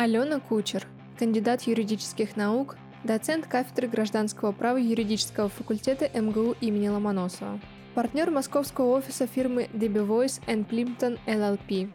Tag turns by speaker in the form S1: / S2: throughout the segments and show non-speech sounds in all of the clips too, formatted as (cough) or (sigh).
S1: Алена Кучер, кандидат юридических наук, доцент кафедры гражданского права юридического факультета МГУ имени Ломоносова, партнер московского офиса фирмы DB Voice Plimpton LLP.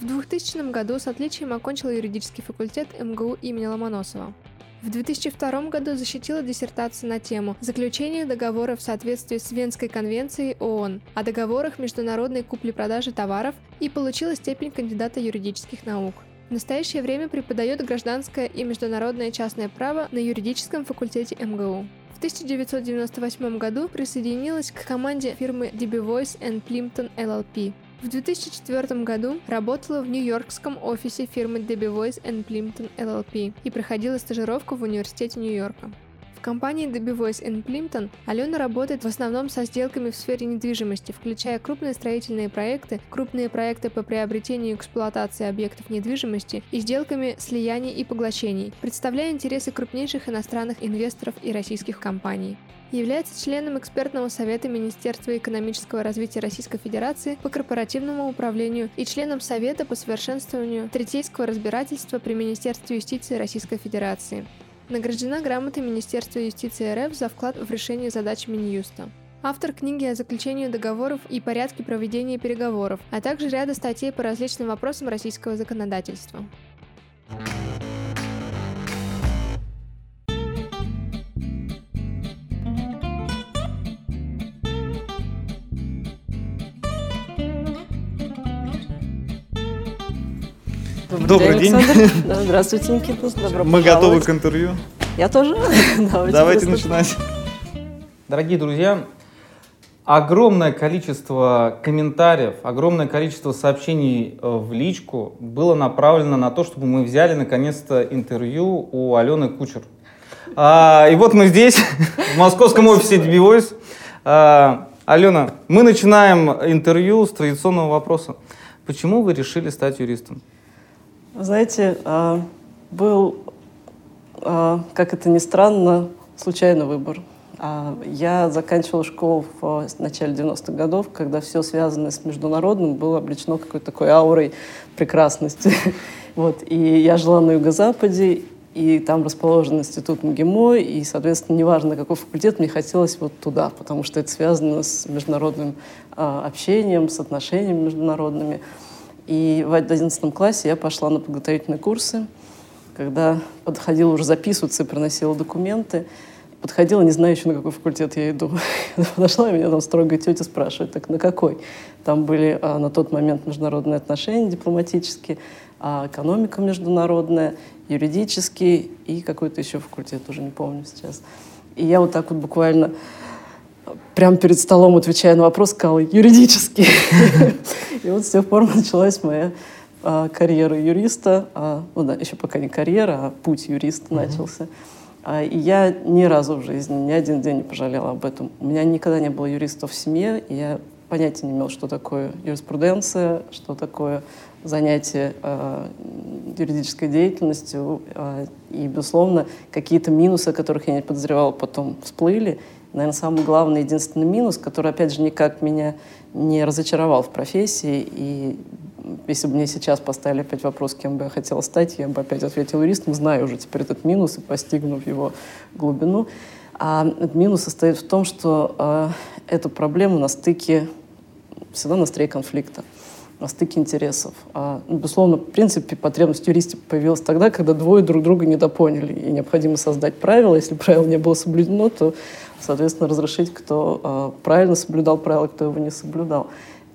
S1: В 2000 году с отличием окончила юридический факультет МГУ имени Ломоносова. В 2002 году защитила диссертацию на тему «Заключение договора в соответствии с Венской конвенцией ООН о договорах международной купли-продажи товаров» и получила степень кандидата юридических наук. В настоящее время преподает гражданское и международное частное право на юридическом факультете МГУ. В 1998 году присоединилась к команде фирмы DB Voice Plimpton LLP. В 2004 году работала в нью-йоркском офисе фирмы DB Voice Plimpton LLP и проходила стажировку в университете Нью-Йорка компании DB Voice Plimpton Алена работает в основном со сделками в сфере недвижимости, включая крупные строительные проекты, крупные проекты по приобретению и эксплуатации объектов недвижимости и сделками слияний и поглощений, представляя интересы крупнейших иностранных инвесторов и российских компаний является членом экспертного совета Министерства экономического развития Российской Федерации по корпоративному управлению и членом Совета по совершенствованию третейского разбирательства при Министерстве юстиции Российской Федерации. Награждена грамотой Министерства юстиции РФ за вклад в решение задач Минюста. Автор книги о заключении договоров и порядке проведения переговоров, а также ряда статей по различным вопросам российского законодательства.
S2: Добрый, день.
S3: день. (laughs) Да, здравствуйте, Никита. Добро
S2: Мы готовы к интервью.
S3: Я тоже. (laughs)
S2: Давайте, Давайте начинать. Дорогие друзья, огромное количество комментариев, огромное количество сообщений э, в личку было направлено на то, чтобы мы взяли наконец-то интервью у Алены Кучер. А, и вот мы здесь, (laughs) в московском офисе DB Voice. А, Алена, мы начинаем интервью с традиционного вопроса. Почему вы решили стать юристом?
S3: Знаете, а, был, а, как это ни странно, случайный выбор. А, я заканчивала школу в начале 90-х годов, когда все связанное с международным было облечено какой-то такой аурой прекрасности. (laughs) Вот. И я жила на юго-западе, и там расположен институт МГИМО, и, соответственно, неважно, какой факультет, мне хотелось вот туда, потому что это связано с международным общением, с отношениями международными. И в 11 классе я пошла на подготовительные курсы. Когда подходила уже записываться и приносила документы, подходила, не знаю еще, на какой факультет я иду. (laughs) Подошла, и меня там строгая тетя спрашивает, так на какой? Там были а, на тот момент международные отношения дипломатические, а, экономика международная, юридический и какой-то еще факультет, уже не помню сейчас. И я вот так вот буквально прямо перед столом, отвечая на вопрос, сказала юридический. И вот с тех пор началась моя а, карьера юриста. А, ну да, еще пока не карьера, а путь юриста начался. А, и я ни разу в жизни, ни один день не пожалела об этом. У меня никогда не было юристов в семье, и я понятия не имела, что такое юриспруденция, что такое занятие э, юридической деятельностью. Э, и, безусловно, какие-то минусы, о которых я не подозревала, потом всплыли наверное, самый главный, единственный минус, который, опять же, никак меня не разочаровал в профессии. И если бы мне сейчас поставили опять вопрос, кем бы я хотела стать, я бы опять ответила юристом, знаю уже теперь этот минус и постигнув его глубину. А минус состоит в том, что э, эта проблема на стыке, всегда на стыке конфликта на стыке интересов. А, безусловно, в принципе, потребность в юристе появилась тогда, когда двое друг друга недопоняли, и необходимо создать правила. Если правило не было соблюдено, то соответственно, разрешить, кто э, правильно соблюдал правила, кто его не соблюдал.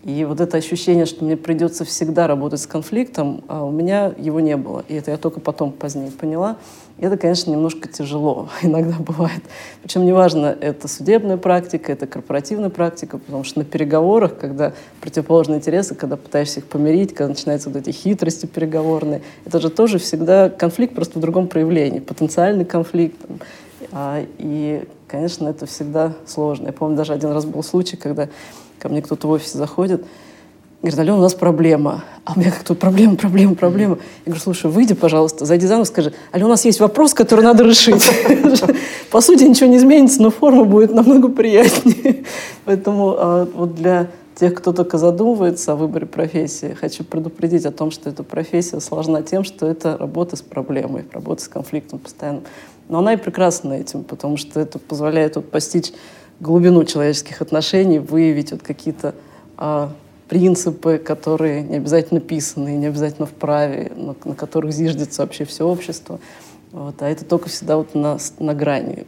S3: И вот это ощущение, что мне придется всегда работать с конфликтом, а у меня его не было. И это я только потом позднее поняла. И это, конечно, немножко тяжело. (laughs) Иногда бывает. Причем неважно, это судебная практика, это корпоративная практика, потому что на переговорах, когда противоположные интересы, когда пытаешься их помирить, когда начинаются вот эти хитрости переговорные, это же тоже всегда конфликт, просто в другом проявлении. Потенциальный конфликт. А, и, конечно, это всегда сложно. Я помню, даже один раз был случай, когда ко мне кто-то в офисе заходит, говорит, Алена, у нас проблема. А у меня как-то проблема, проблема, проблема. Я говорю, слушай, выйди, пожалуйста, зайди за мной, скажи, Алена, у нас есть вопрос, который надо решить. (laughs) По сути, ничего не изменится, но форма будет намного приятнее. (laughs) Поэтому а, вот для тех, кто только задумывается о выборе профессии, хочу предупредить о том, что эта профессия сложна тем, что это работа с проблемой, работа с конфликтом постоянно. Но она и прекрасна этим, потому что это позволяет вот постичь глубину человеческих отношений, выявить вот какие-то а, принципы, которые не обязательно писаны, не обязательно в праве, но на которых зиждется вообще все общество. Вот, а это только всегда вот на, на грани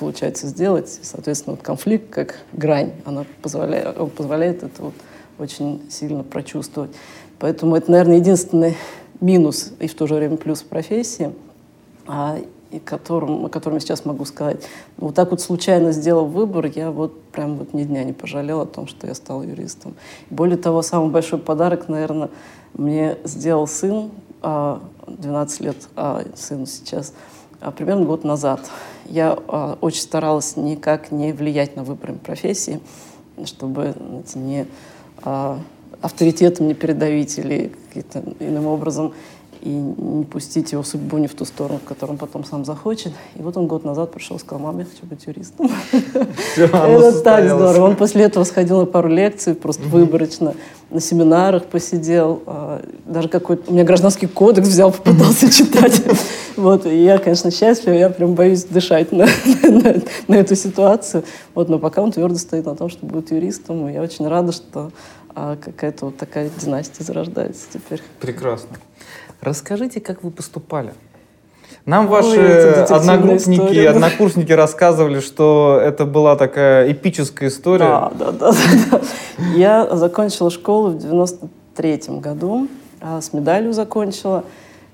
S3: получается сделать. Соответственно, вот конфликт как грань, она позволяет, он позволяет это вот очень сильно прочувствовать. Поэтому это, наверное, единственный минус и в то же время плюс профессии, а, и которым, о котором я сейчас могу сказать. Вот так вот случайно сделав выбор, я вот прям вот ни дня не пожалела о том, что я стал юристом. Более того, самый большой подарок, наверное, мне сделал сын, 12 а, лет а сыну сейчас, а, примерно год назад. Я а, очень старалась никак не влиять на выбор профессии, чтобы знаете, не авторитетом не передавить или каким-то иным образом и не пустить его судьбу не в ту сторону, в которую он потом сам захочет. И вот он год назад пришел и сказал, мам, я хочу быть юристом. Это так здорово. Он после этого сходил на пару лекций, просто выборочно, на семинарах посидел. А, даже какой-то... У меня гражданский кодекс взял, попытался (laughs) читать. Вот, и я, конечно, счастлива, я прям боюсь дышать на, (laughs) на, на эту ситуацию. Вот, но пока он твердо стоит на том, что будет юристом, и я очень рада, что а, какая-то вот такая династия зарождается теперь.
S2: Прекрасно. Расскажите, как вы поступали. Нам ваши Ой, одногруппники, история, однокурсники рассказывали, что это была такая эпическая история.
S3: Да, да, да. да, Я закончила школу в 93 году, а с медалью закончила.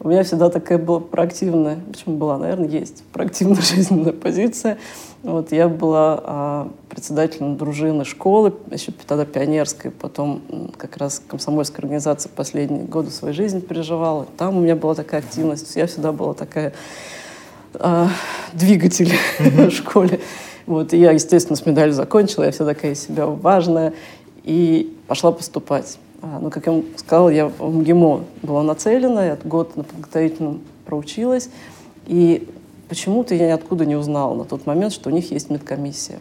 S3: У меня всегда такая была проактивная, почему была, наверное, есть проактивная (laughs) жизненная позиция. Вот я была а, председателем дружины школы, еще тогда пионерской, потом как раз комсомольской организации последние годы своей жизни переживала. Там у меня была такая активность, я всегда была такая а, двигатель (laughs) в школе. Вот, и я, естественно, с медалью закончила, я вся такая себя важная, и пошла поступать. А, ну, как я вам сказала, я в МГИМО была нацелена, я год на подготовительном проучилась, и Почему-то я ниоткуда не узнала на тот момент, что у них есть медкомиссия.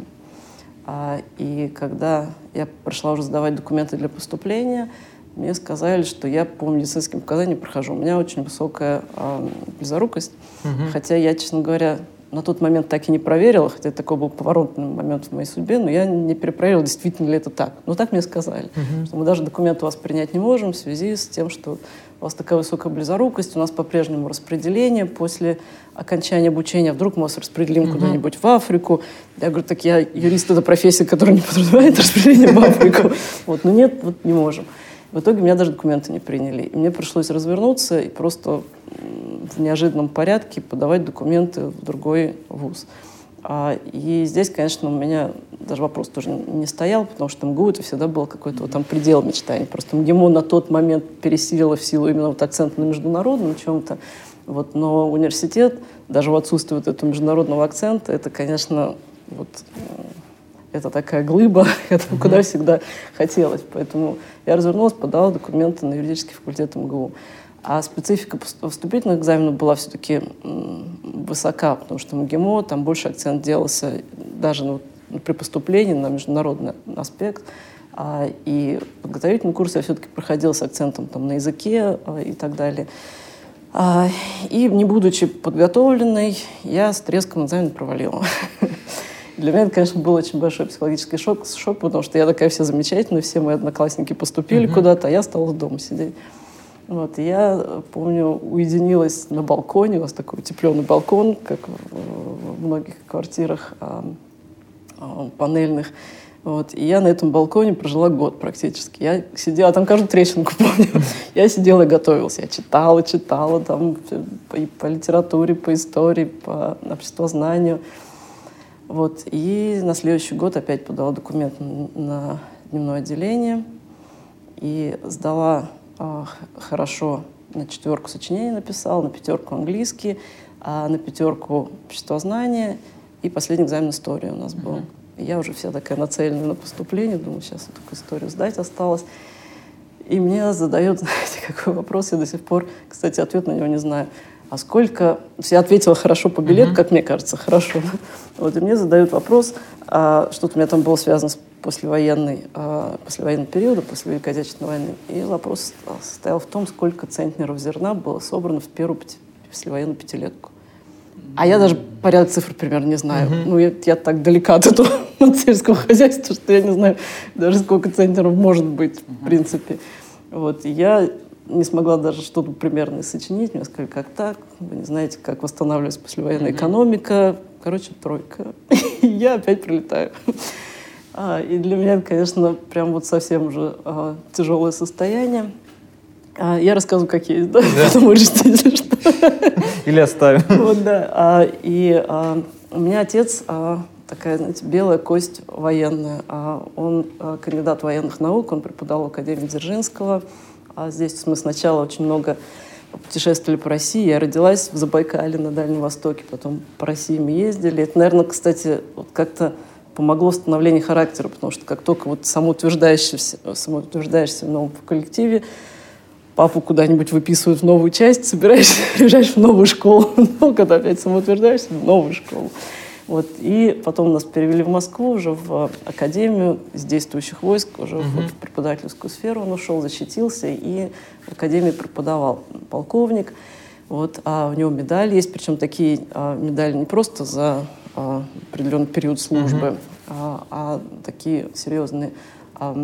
S3: А, и когда я пришла уже сдавать документы для поступления, мне сказали, что я по медицинским показаниям прохожу. У меня очень высокая э, близорукость, угу. хотя я, честно говоря, на тот момент так и не проверила, хотя такой был поворотный момент в моей судьбе, но я не перепроверила, действительно ли это так. Но так мне сказали, uh-huh. что мы даже документы у вас принять не можем в связи с тем, что у вас такая высокая близорукость, у нас по-прежнему распределение после окончания обучения, вдруг мы вас распределим uh-huh. куда-нибудь в Африку. Я говорю, так я юрист, это профессия, которая не подразумевает распределение в Африку. (laughs) Вот, но нет, вот не можем. В итоге меня даже документы не приняли. И мне пришлось развернуться и просто в неожиданном порядке подавать документы в другой вуз. А, и здесь, конечно, у меня даже вопрос тоже не стоял, потому что МГУ это всегда был какой-то вот там предел мечтаний. Просто МГИМО на тот момент пересилило в силу именно вот акцента на международном чем-то. Вот, но университет, даже в отсутствии вот этого международного акцента, это, конечно, вот, это такая глыба, (laughs) это куда всегда хотелось. Поэтому я развернулась, подала документы на юридический факультет МГУ. А специфика вступительных экзаменов была все-таки высока, потому что МГИМО, там больше акцент делался даже ну, при поступлении на международный аспект. А, и подготовительный курс я все-таки проходил с акцентом там, на языке а, и так далее. А, и не будучи подготовленной, я с треском экзамен провалила. (laughs) Для меня это, конечно, был очень большой психологический шок, шок, потому что я такая вся замечательная, все мои одноклассники поступили mm-hmm. куда-то, а я стала дома сидеть. Вот, и я, помню, уединилась на балконе, у нас такой утепленный балкон, как в многих квартирах а, а, панельных. Вот, и я на этом балконе прожила год практически. Я сидела, там каждую трещинку (laughs) помню. Я сидела и готовилась. Я читала, читала там и по литературе, по истории, по обществознанию. Вот. И на следующий год опять подала документ на дневное отделение и сдала э, хорошо на четверку сочинений написала, на пятерку английский, а на пятерку обществознание и последний экзамен истории у нас был. И я уже вся такая нацелена на поступление, думаю, сейчас только историю сдать осталось. И мне задают, (laughs) знаете, какой вопрос, я до сих пор, кстати, ответ на него не знаю. А сколько... Я ответила хорошо по билету, uh-huh. как мне кажется, хорошо. (laughs) Вот, и мне задают вопрос, а, что-то у меня там было связано с послевоенной, а, послевоенным периодом, после Великой Отечественной войны. И вопрос состоял в том, сколько центнеров зерна было собрано в первую послевоенную пятилетку. А я даже порядок цифр примерно не знаю. Uh-huh. Ну, я, я так далека от этого (laughs) сельского хозяйства, что я не знаю даже сколько центнеров может быть, uh-huh. в принципе. Вот, и я не смогла даже что-то примерно сочинить. Мне сказали, как так? Вы не знаете, как восстанавливается послевоенная mm-hmm. экономика. Короче, тройка. (laughs) и я опять прилетаю. А, и для меня, конечно, прям вот совсем уже а, тяжелое состояние. А, я рассказываю, как есть, да? да. Потом решите, что... (laughs)
S2: Или оставим.
S3: Вот, да. А, и а, у меня отец а, такая, знаете, белая кость военная. А, он а, кандидат военных наук, он преподавал в Академии Дзержинского. А здесь мы сначала очень много путешествовали по России. Я родилась в Забайкале на Дальнем Востоке, потом по России мы ездили. Это, наверное, кстати, вот как-то помогло становлению характера, потому что как только вот самоутверждаешься, самоутверждаешься в новом коллективе, папу куда-нибудь выписывают в новую часть, собираешься, приезжаешь (laughs) в новую школу, (laughs) ну, когда опять самоутверждаешься, в новую школу. Вот. И потом нас перевели в Москву уже в академию из действующих войск, уже uh-huh. в преподавательскую сферу он ушел, защитился и в академии преподавал полковник. Вот, а у него медали есть, причем такие а, медали не просто за а, определенный период службы, uh-huh. а, а такие серьезные а,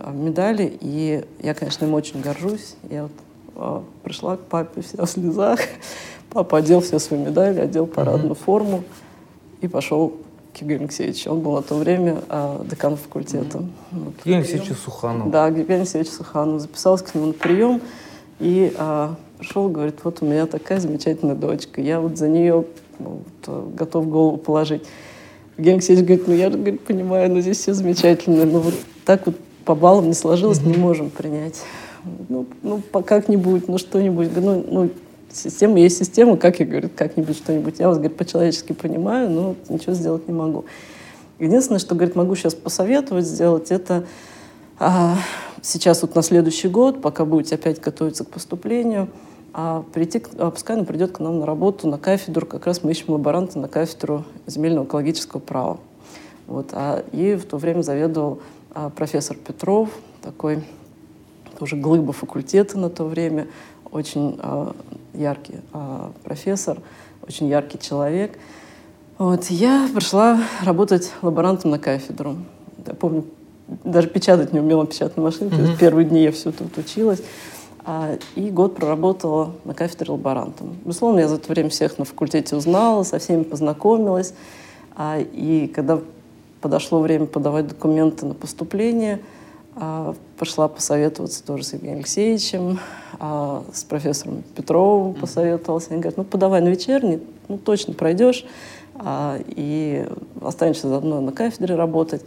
S3: а, медали. И я, конечно, им очень горжусь. Я вот, а, пришла к папе вся в слезах. (laughs) Папа одел все свои медали, одел парадную uh-huh. форму и пошел к Евгению Алексеевичу. Он был на то время а, деканом факультета. Mm-hmm.
S2: Вот. Евгений Алексеевич Суханов.
S3: Да, Евгений Алексеевич Суханов. Записался к нему на прием и а, пришел, говорит, вот у меня такая замечательная дочка, я вот за нее ну, вот, готов голову положить. Евгений Алексеевич говорит, ну я говорит, понимаю, но здесь все замечательно, но вот так вот по баллам не сложилось, mm-hmm. не можем принять. Ну, ну как-нибудь, ну что-нибудь. Ну, ну, Система есть система, как я говорю, как-нибудь что-нибудь. Я вас, говорит, по-человечески понимаю, но ничего сделать не могу. Единственное, что, говорит, могу сейчас посоветовать сделать, это а, сейчас вот на следующий год, пока будете опять готовиться к поступлению, а, прийти, а, пускай она придет к нам на работу, на кафедру, как раз мы ищем лаборанта на кафедру земельного экологического права. Вот, а ей в то время заведовал а, профессор Петров, такой тоже глыба факультета на то время, очень э, яркий э, профессор, очень яркий человек. Вот, я пришла работать лаборантом на кафедру. Я помню, даже печатать не умела печатной машинкой. Mm-hmm. Первые дни я все тут училась. А, и год проработала на кафедре лаборантом. Безусловно, я за это время всех на факультете узнала, со всеми познакомилась. А, и когда подошло время подавать документы на поступление – пошла посоветоваться тоже с Евгением Алексеевичем, а, с профессором Петровым посоветовался. Они говорят, ну подавай на вечерний, ну точно пройдешь, а, и останешься заодно на кафедре работать.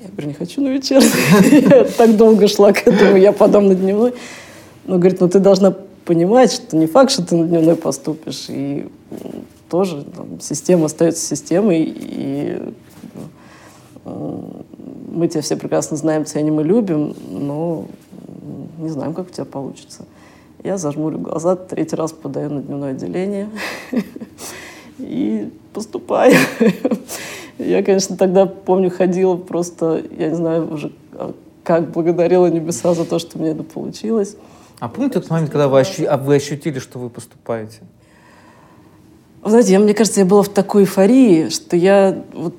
S3: Я говорю, не хочу на вечерний. (laughs) Я так долго шла к этому, я подам на дневной. Но говорит, ну ты должна понимать, что не факт, что ты на дневной поступишь. И тоже там, система остается системой, и мы тебя все прекрасно знаем, ценим и любим, но не знаем, как у тебя получится. Я зажмурю глаза, третий раз подаю на дневное отделение (laughs) и поступаю. (laughs) Я, конечно, тогда, помню, ходила просто, я не знаю уже, а, как благодарила небеса за то, что мне это получилось.
S2: А помните тот момент, когда вы, ощу... А вы ощутили, что вы поступаете?
S3: знаете, я, мне кажется, я была в такой эйфории, что я вот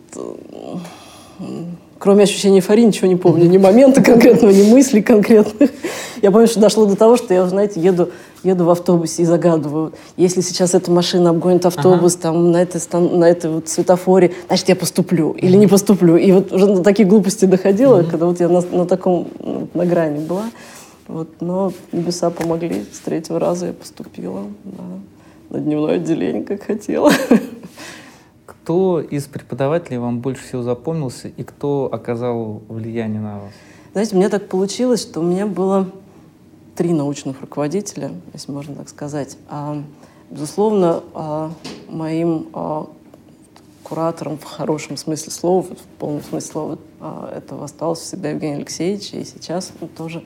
S3: кроме ощущения эйфории, ничего не помню. Ни момента конкретного, ни мыслей конкретных. Я помню, что дошло до того, что я, знаете, еду, еду в автобусе и загадываю, если сейчас эта машина обгонит автобус ага. там, на этой, на этой вот светофоре, значит, я поступлю или не поступлю. И вот уже на такие глупости доходила, mm когда вот я на, на таком, ну, на грани была. Вот, но небеса помогли. С третьего раза я поступила да, на дневное отделение, как хотела.
S2: Кто из преподавателей вам больше всего запомнился и кто оказал влияние на вас?
S3: Знаете, у меня так получилось, что у меня было три научных руководителя, если можно так сказать. А, безусловно, а, моим а, куратором в хорошем смысле слова, в полном смысле слова, этого остался всегда Евгений Алексеевич, и сейчас он тоже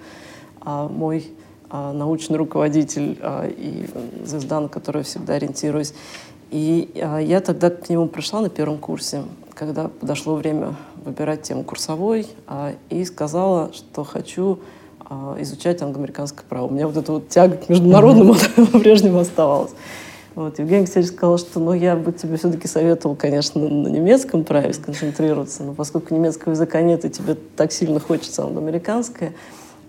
S3: мой а, научный руководитель а, и звезда, на которую я всегда ориентируюсь. И я тогда к нему пришла на первом курсе, когда подошло время выбирать тему курсовой, и сказала, что хочу изучать англо-американское право. У меня вот эта вот тяга к международному (laughs) по-прежнему оставалась. Вот, Евгений Алексеевич сказал, что ну, я бы тебе все-таки советовал, конечно, на немецком праве сконцентрироваться, но поскольку немецкого языка нет, и тебе так сильно хочется англо-американское,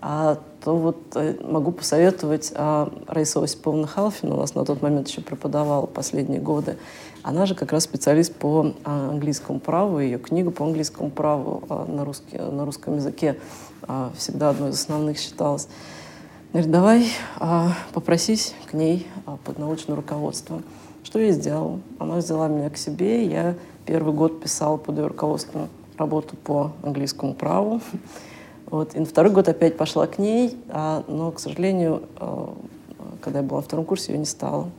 S3: а, то вот э, могу посоветовать а, Раиса Осиповна Халфин, у нас на тот момент еще преподавала последние годы. Она же как раз специалист по а, английскому праву, ее книга по английскому праву а, на, русский, на русском языке а, всегда одной из основных считалась. Говорит, давай а, попросись к ней а, под научное руководство. Что я сделала? Она взяла меня к себе, я первый год писала под ее руководством работу по английскому праву. Вот. И на второй год опять пошла к ней, а, но, к сожалению, а, когда я была на втором курсе, ее не стало.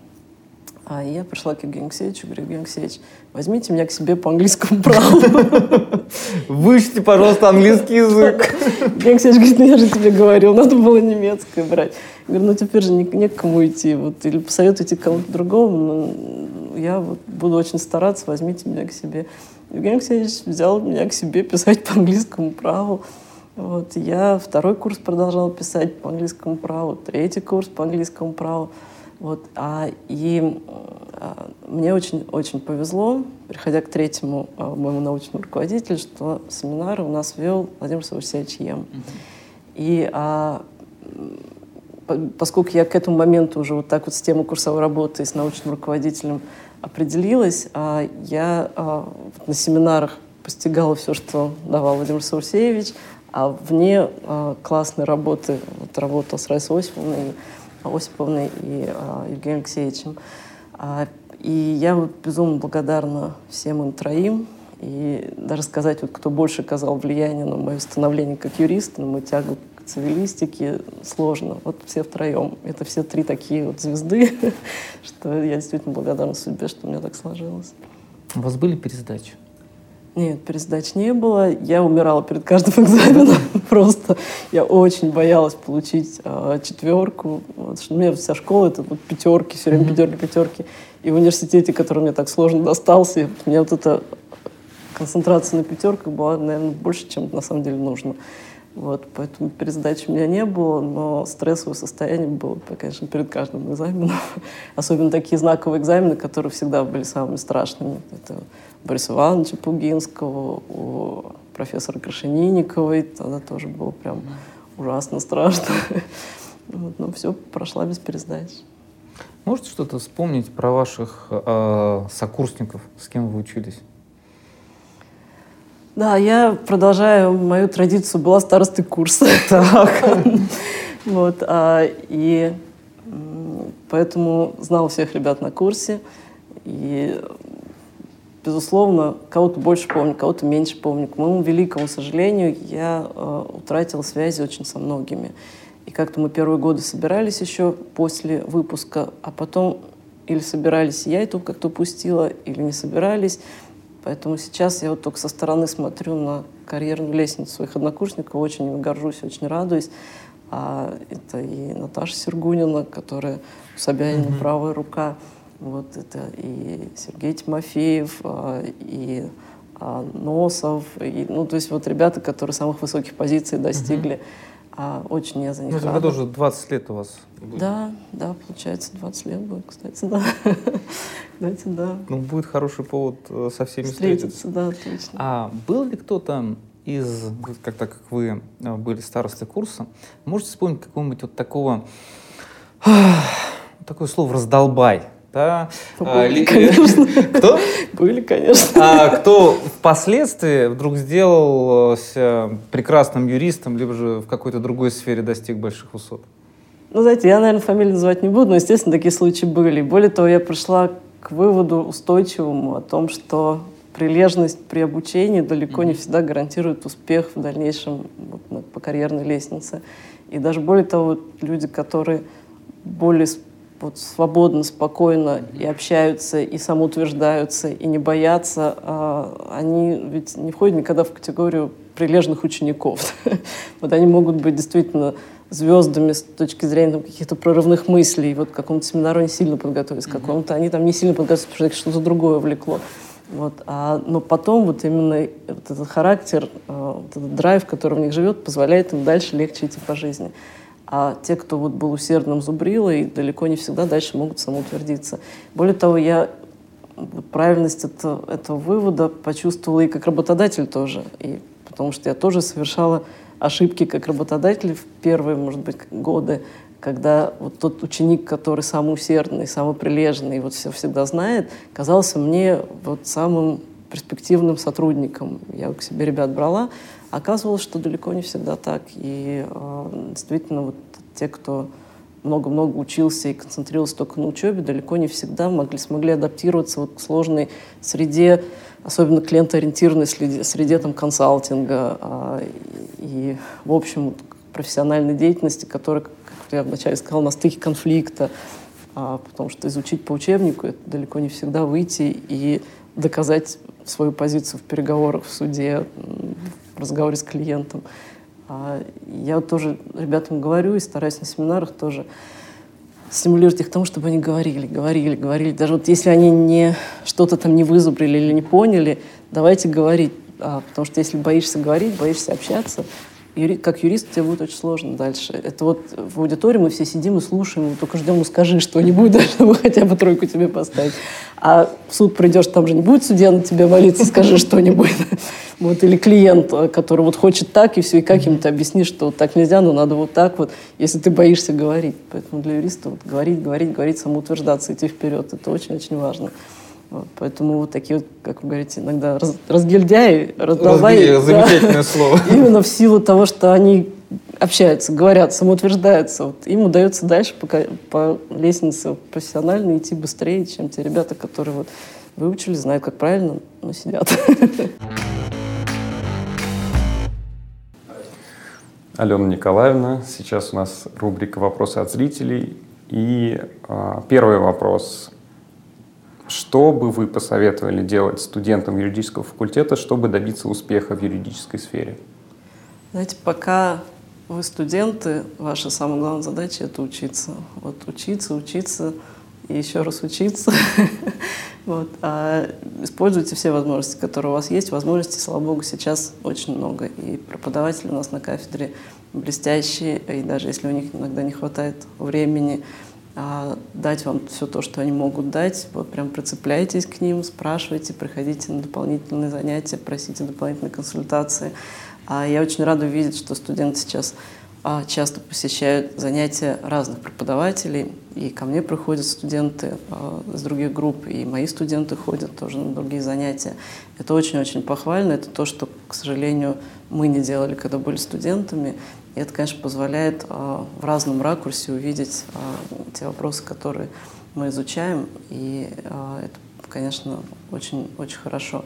S3: А я пришла к Евгению Алексеевичу, говорю, Евгений Алексеевич, возьмите меня к себе по английскому праву. (laughs)
S2: Выучите, пожалуйста, английский язык. (laughs)
S3: Евгений Алексеевич говорит, ну я же тебе говорил, надо было немецкое брать. Я говорю, ну теперь же не, не к кому идти, вот, или посоветуйте кому-то другому, но я вот буду очень стараться, возьмите меня к себе. Евгений Алексеевич взял меня к себе писать по английскому праву. Вот, я второй курс продолжала писать по английскому праву, третий курс по английскому праву. Вот, а, и а, мне очень-очень повезло, приходя к третьему а, моему научному руководителю, что семинары у нас вел Владимир Савусевич Ем. Mm-hmm. И а, поскольку я к этому моменту уже вот так вот с темой курсовой работы и с научным руководителем определилась, а, я а, на семинарах постигала все, что давал Владимир Саусеевич, а вне а, классной работы вот, работал с Раисой Осиповной Осиповной и а, Евгением Алексеевичем. А, и я вот безумно благодарна всем им троим. И даже сказать, вот, кто больше оказал влияние на мое становление как юриста, на мою тягу к цивилистике, сложно. Вот все втроем. Это все три такие вот звезды, (laughs) что я действительно благодарна судьбе, что у меня так сложилось.
S2: У вас были пересдачи?
S3: Нет, пересдач не было. Я умирала перед каждым (laughs) экзаменом. Просто я очень боялась получить э, четверку. Вот, что у меня вся школа это вот пятерки, все время пятерки, пятерки. И в университете, который мне так сложно достался, у меня вот эта концентрация на пятерках была, наверное, больше, чем на самом деле нужно. Вот, поэтому пересдачи у меня не было, но стрессовое состояние было, конечно, перед каждым экзаменом. (laughs) Особенно такие знаковые экзамены, которые всегда были самыми страшными. Это Бориса Ивановича Пугинского, у профессора Крашенинниковой. Тогда тоже было прям ужасно страшно. (laughs) Вот, но все прошла без пересдач.
S2: Можете что-то вспомнить про ваших э, сокурсников, с кем вы учились?
S3: Да, я продолжаю мою традицию, была старостой курса. (laughs) Так. Вот, а, и поэтому знала всех ребят на курсе. И безусловно, кого-то больше помню, кого-то меньше помню. К моему великому сожалению, я э, утратила связи очень со многими. И как-то мы первые годы собирались еще после выпуска, а потом или собирались, я это как-то упустила, или не собирались. Поэтому сейчас я вот только со стороны смотрю на карьерную лестницу своих однокурсников, очень горжусь, очень радуюсь. А это и Наташа Сергунина, которая у Собянина mm-hmm. правая рука, вот это и Сергей Тимофеев, а, и а, Носов, и, ну, то есть вот ребята, которые самых высоких позиций достигли. Угу. А, очень я за них
S2: ну,
S3: рада.
S2: уже 20 лет у вас
S3: будет. Да, да, получается 20 лет будет, кстати, да. (laughs) Кстати, да.
S2: Ну, будет хороший повод э, со всеми
S3: встретиться. да, точно.
S2: А был ли кто-то из, как так как вы э, были старостой курса, можете вспомнить какого-нибудь вот такого, такое слово «раздолбай», да?
S3: Были, а, конечно. (laughs)
S2: Кто?
S3: Были, конечно.
S2: А кто впоследствии вдруг сделался прекрасным юристом, либо же в какой-то другой сфере достиг больших высот?
S3: Ну, знаете, я, наверное, фамилию называть не буду, но, естественно, такие случаи были. Более того, я пришла к выводу устойчивому о том, что прилежность при обучении далеко не всегда гарантирует успех в дальнейшем вот, по карьерной лестнице. И даже более того, люди, которые более вот свободно, спокойно и общаются, и самоутверждаются, и не боятся, а, они ведь не входят никогда в категорию прилежных учеников. (laughs) вот они могут быть действительно звездами с точки зрения там, каких-то прорывных мыслей. Вот к какому-то семинару они сильно подготовились, к какому-то они там не сильно подготовились, потому что их что-то другое влекло. Вот. А, но потом вот именно вот этот характер, э, вот этот драйв, который в них живет, позволяет им дальше легче идти по жизни. А те, кто вот был усердным зубрилой, далеко не всегда дальше могут самоутвердиться. Более того, я правильность это, этого вывода почувствовала и как работодатель тоже. И потому что я тоже совершала ошибки как работодатель в первые, может быть, годы, когда вот тот ученик, который самый усердный, самый прилежный, вот все всегда знает, казался мне вот самым перспективным сотрудником. Я к себе ребят брала. Оказывалось, что далеко не всегда так. И э, действительно, вот те, кто много-много учился и концентрировался только на учебе, далеко не всегда могли, смогли адаптироваться вот к сложной среде, особенно клиентоориентированной среде, среде там, консалтинга а, и, в общем, профессиональной деятельности, которая, как я вначале сказала, на стыке конфликта, а, потому что изучить по учебнику — это далеко не всегда выйти и доказать свою позицию в переговорах в суде, в разговоре с клиентом. А, я тоже ребятам говорю и стараюсь на семинарах тоже стимулировать их к тому, чтобы они говорили, говорили, говорили. Даже вот если они не что-то там не вызубрили или не поняли, давайте говорить. А, потому что если боишься говорить, боишься общаться, юри, как юрист тебе будет очень сложно дальше. Это вот в аудитории мы все сидим и слушаем, только ждем, ну скажи что-нибудь, да, чтобы хотя бы тройку тебе поставить. А в суд придешь, там же не будет судья на тебя молиться, скажи что-нибудь. (laughs) Вот, или клиент, который вот хочет так, и все, и как ему ты объяснишь, что вот так нельзя, но надо вот так вот, если ты боишься говорить. Поэтому для юриста вот говорить, говорить, говорить, самоутверждаться, идти вперед, это очень-очень важно. Вот, поэтому вот такие вот, как вы говорите, иногда раз, разгильдяи, раздолбаи.
S2: Да, замечательное слово. (laughs)
S3: Именно в силу того, что они общаются, говорят, самоутверждаются. Вот им удается дальше по, по лестнице профессионально идти быстрее, чем те ребята, которые вот выучили, знают, как правильно, но сидят. (laughs)
S4: Алена Николаевна, сейчас у нас рубрика «Вопросы от зрителей». И э, первый вопрос. Что бы вы посоветовали делать студентам юридического факультета, чтобы добиться успеха в юридической сфере?
S3: Знаете, пока вы студенты, ваша самая главная задача — это учиться. Вот учиться, учиться и еще раз учиться. (laughs) вот. а используйте все возможности, которые у вас есть. Возможностей, слава богу, сейчас очень много. И преподаватели у нас на кафедре блестящие, и даже если у них иногда не хватает времени, а, дать вам все то, что они могут дать. Вот прям прицепляйтесь к ним, спрашивайте, приходите на дополнительные занятия, просите дополнительные консультации. А я очень рада видеть, что студенты сейчас а, часто посещают занятия разных преподавателей. И ко мне приходят студенты а, из других групп, и мои студенты ходят тоже на другие занятия. Это очень-очень похвально. Это то, что, к сожалению, мы не делали, когда были студентами. И это, конечно, позволяет э, в разном ракурсе увидеть э, те вопросы, которые мы изучаем. И э, это, конечно, очень, очень хорошо.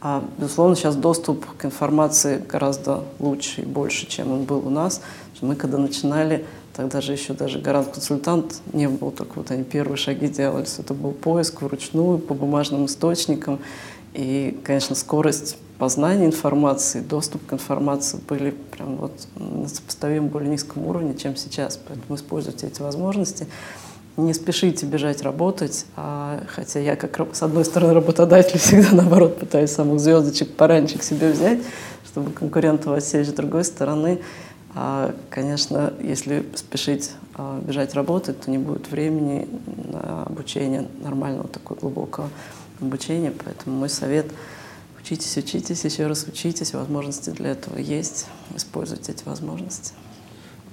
S3: А, безусловно, сейчас доступ к информации гораздо лучше и больше, чем он был у нас. Мы когда начинали, тогда же еще даже гарант-консультант не был, только вот они первые шаги делались. Это был поиск вручную по бумажным источникам. И, конечно, скорость познания информации, доступ к информации были прям вот на сопоставимо более низком уровне, чем сейчас. Поэтому используйте эти возможности. Не спешите бежать работать, а, хотя я, как с одной стороны, работодатель, (laughs) всегда наоборот пытаюсь самых звездочек пораньше к себе взять, чтобы конкурентов отсечь. С другой стороны, а, конечно, если спешить а, бежать работать, то не будет времени на обучение нормального такого глубокого обучения. Поэтому мой совет — Учитесь, учитесь, еще раз учитесь, возможности для этого есть, используйте эти возможности.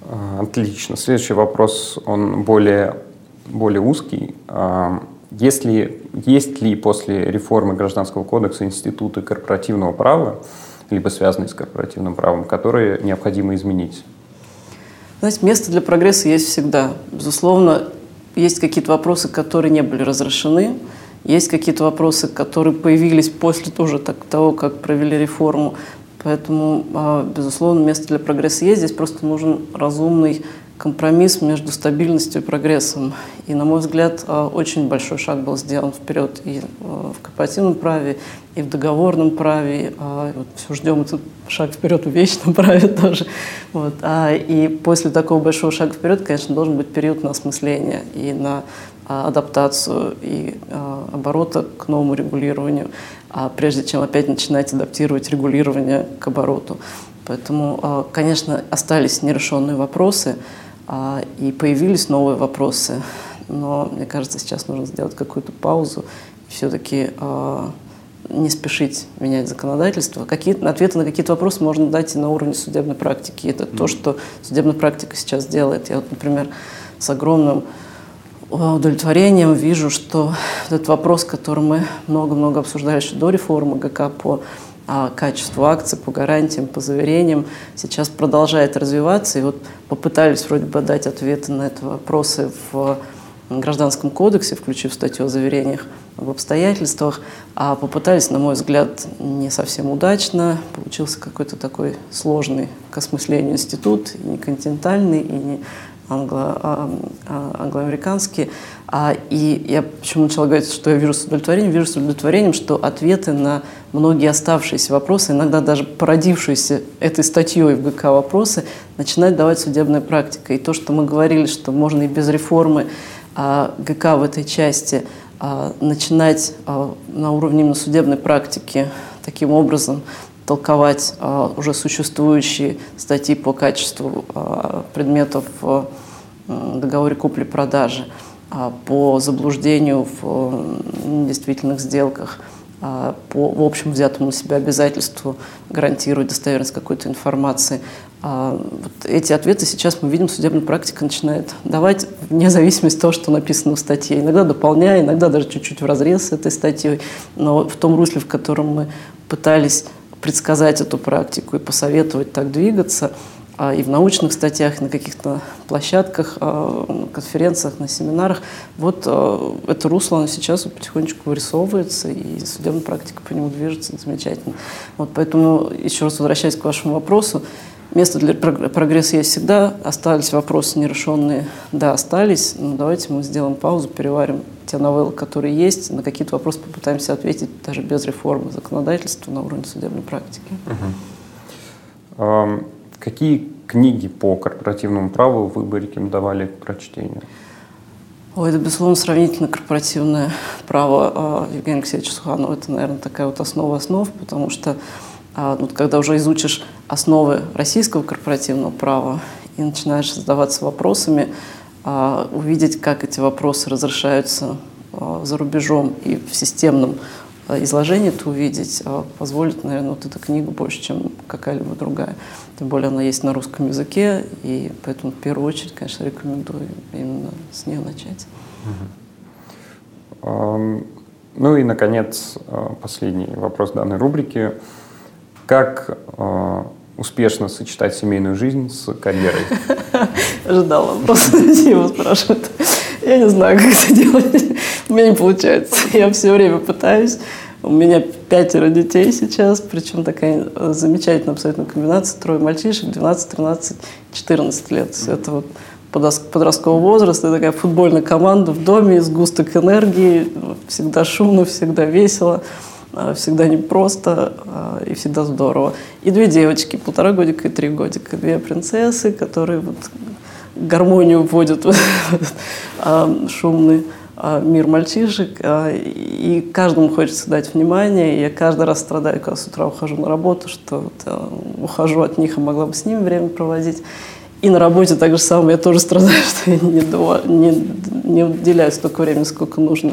S4: А, отлично. Следующий вопрос, он более, более узкий. А, есть ли, есть ли после реформы Гражданского кодекса институты корпоративного права, либо связанные с корпоративным правом, которые необходимо изменить?
S3: Знаете, место для прогресса есть всегда. Безусловно, есть какие-то вопросы, которые не были разрешены, есть какие-то вопросы, которые появились после тоже так, того, как провели реформу, Поэтому, а, безусловно, место для прогресса есть. Здесь просто нужен разумный компромисс между стабильностью и прогрессом. И, на мой взгляд, а, очень большой шаг был сделан вперед и а, в корпоративном праве, и в договорном праве. Вот все ждем этот шаг вперед в вечном (laughs) праве тоже. Вот. И после такого большого шага вперед, конечно, должен быть период на осмысление и на адаптацию и оборота к новому регулированию, прежде чем опять начинать адаптировать регулирование к обороту. Поэтому, конечно, остались нерешенные вопросы, а, и появились новые вопросы. Но мне кажется, сейчас нужно сделать какую-то паузу и все-таки а, не спешить менять законодательство. Какие, ответы на какие-то вопросы можно дать и на уровне судебной практики. Это mm-hmm. то, что судебная практика сейчас делает. Я вот, например, с огромным а, удовлетворением вижу, что этот вопрос, который мы много-много обсуждали еще до реформы ГК по а качеству акций, по гарантиям, по заверениям сейчас продолжает развиваться. И вот попытались вроде бы дать ответы на эти вопросы в Гражданском кодексе, включив статью о заверениях об обстоятельствах, а попытались, на мой взгляд, не совсем удачно. Получился какой-то такой сложный к осмыслению институт, и не континентальный, и не англо, а, а, англоамериканские. А, и я почему начала говорить, что я вижу с удовлетворением? Вижу с удовлетворением, что ответы на многие оставшиеся вопросы, иногда даже породившиеся этой статьей в ГК вопросы, начинает давать судебная практика. И то, что мы говорили, что можно и без реформы а, ГК в этой части а, начинать а, на уровне именно судебной практики таким образом толковать а, уже существующие статьи по качеству а, предметов в договоре купли-продажи, а, по заблуждению в недействительных сделках, по в общем взятому на себя обязательству гарантировать достоверность какой-то информации. Вот эти ответы сейчас мы видим, судебная практика начинает давать вне зависимости от того, что написано в статье. Иногда дополняя, иногда даже чуть-чуть в разрез с этой статьей, но в том русле, в котором мы пытались предсказать эту практику и посоветовать так двигаться. А, и в научных статьях, и на каких-то площадках, а, на конференциях, на семинарах. Вот а, это русло, оно сейчас потихонечку вырисовывается, и судебная практика по нему движется замечательно. Вот поэтому, еще раз возвращаясь к вашему вопросу, место для прогресса есть всегда. Остались вопросы нерешенные? Да, остались. Но давайте мы сделаем паузу, переварим те новеллы, которые есть, на какие-то вопросы попытаемся ответить даже без реформы законодательства на уровне судебной практики.
S4: Угу. Какие книги по корпоративному праву вы бы рекомендовали к прочтению?
S3: Ой, это, безусловно, сравнительно корпоративное право а, Евгения Алексеевича Суханова. Это, наверное, такая вот основа основ, потому что а, вот, когда уже изучишь основы российского корпоративного права и начинаешь задаваться вопросами, увидеть, как эти вопросы разрешаются а, за рубежом и в системном а, изложении это увидеть, позволит, наверное, вот эта книга больше, чем какая-либо другая. Тем более она есть на русском языке, и поэтому в первую очередь, конечно, рекомендую именно с нее начать.
S4: Ну и, наконец, последний вопрос данной рубрики. Как успешно сочетать семейную жизнь с карьерой?
S3: Ожидала просто его спрашивают. Я не знаю, как это делать. У меня не получается. Я все время пытаюсь. У меня пятеро детей сейчас, причем такая замечательная абсолютно комбинация. Трое мальчишек, 12, 13, 14 лет. Это вот подросткового возраста, такая футбольная команда в доме, сгусток энергии, всегда шумно, всегда весело. А, всегда непросто а, и всегда здорово. И две девочки, полтора годика и три годика, две принцессы, которые вот гармонию вводят в (laughs) а, шумный мир мальчишек, и каждому хочется дать внимание. Я каждый раз страдаю, когда с утра ухожу на работу, что вот, ухожу от них, а могла бы с ними время проводить. И на работе так же самое я тоже страдаю, (laughs) что я не, не, не уделяю столько времени, сколько нужно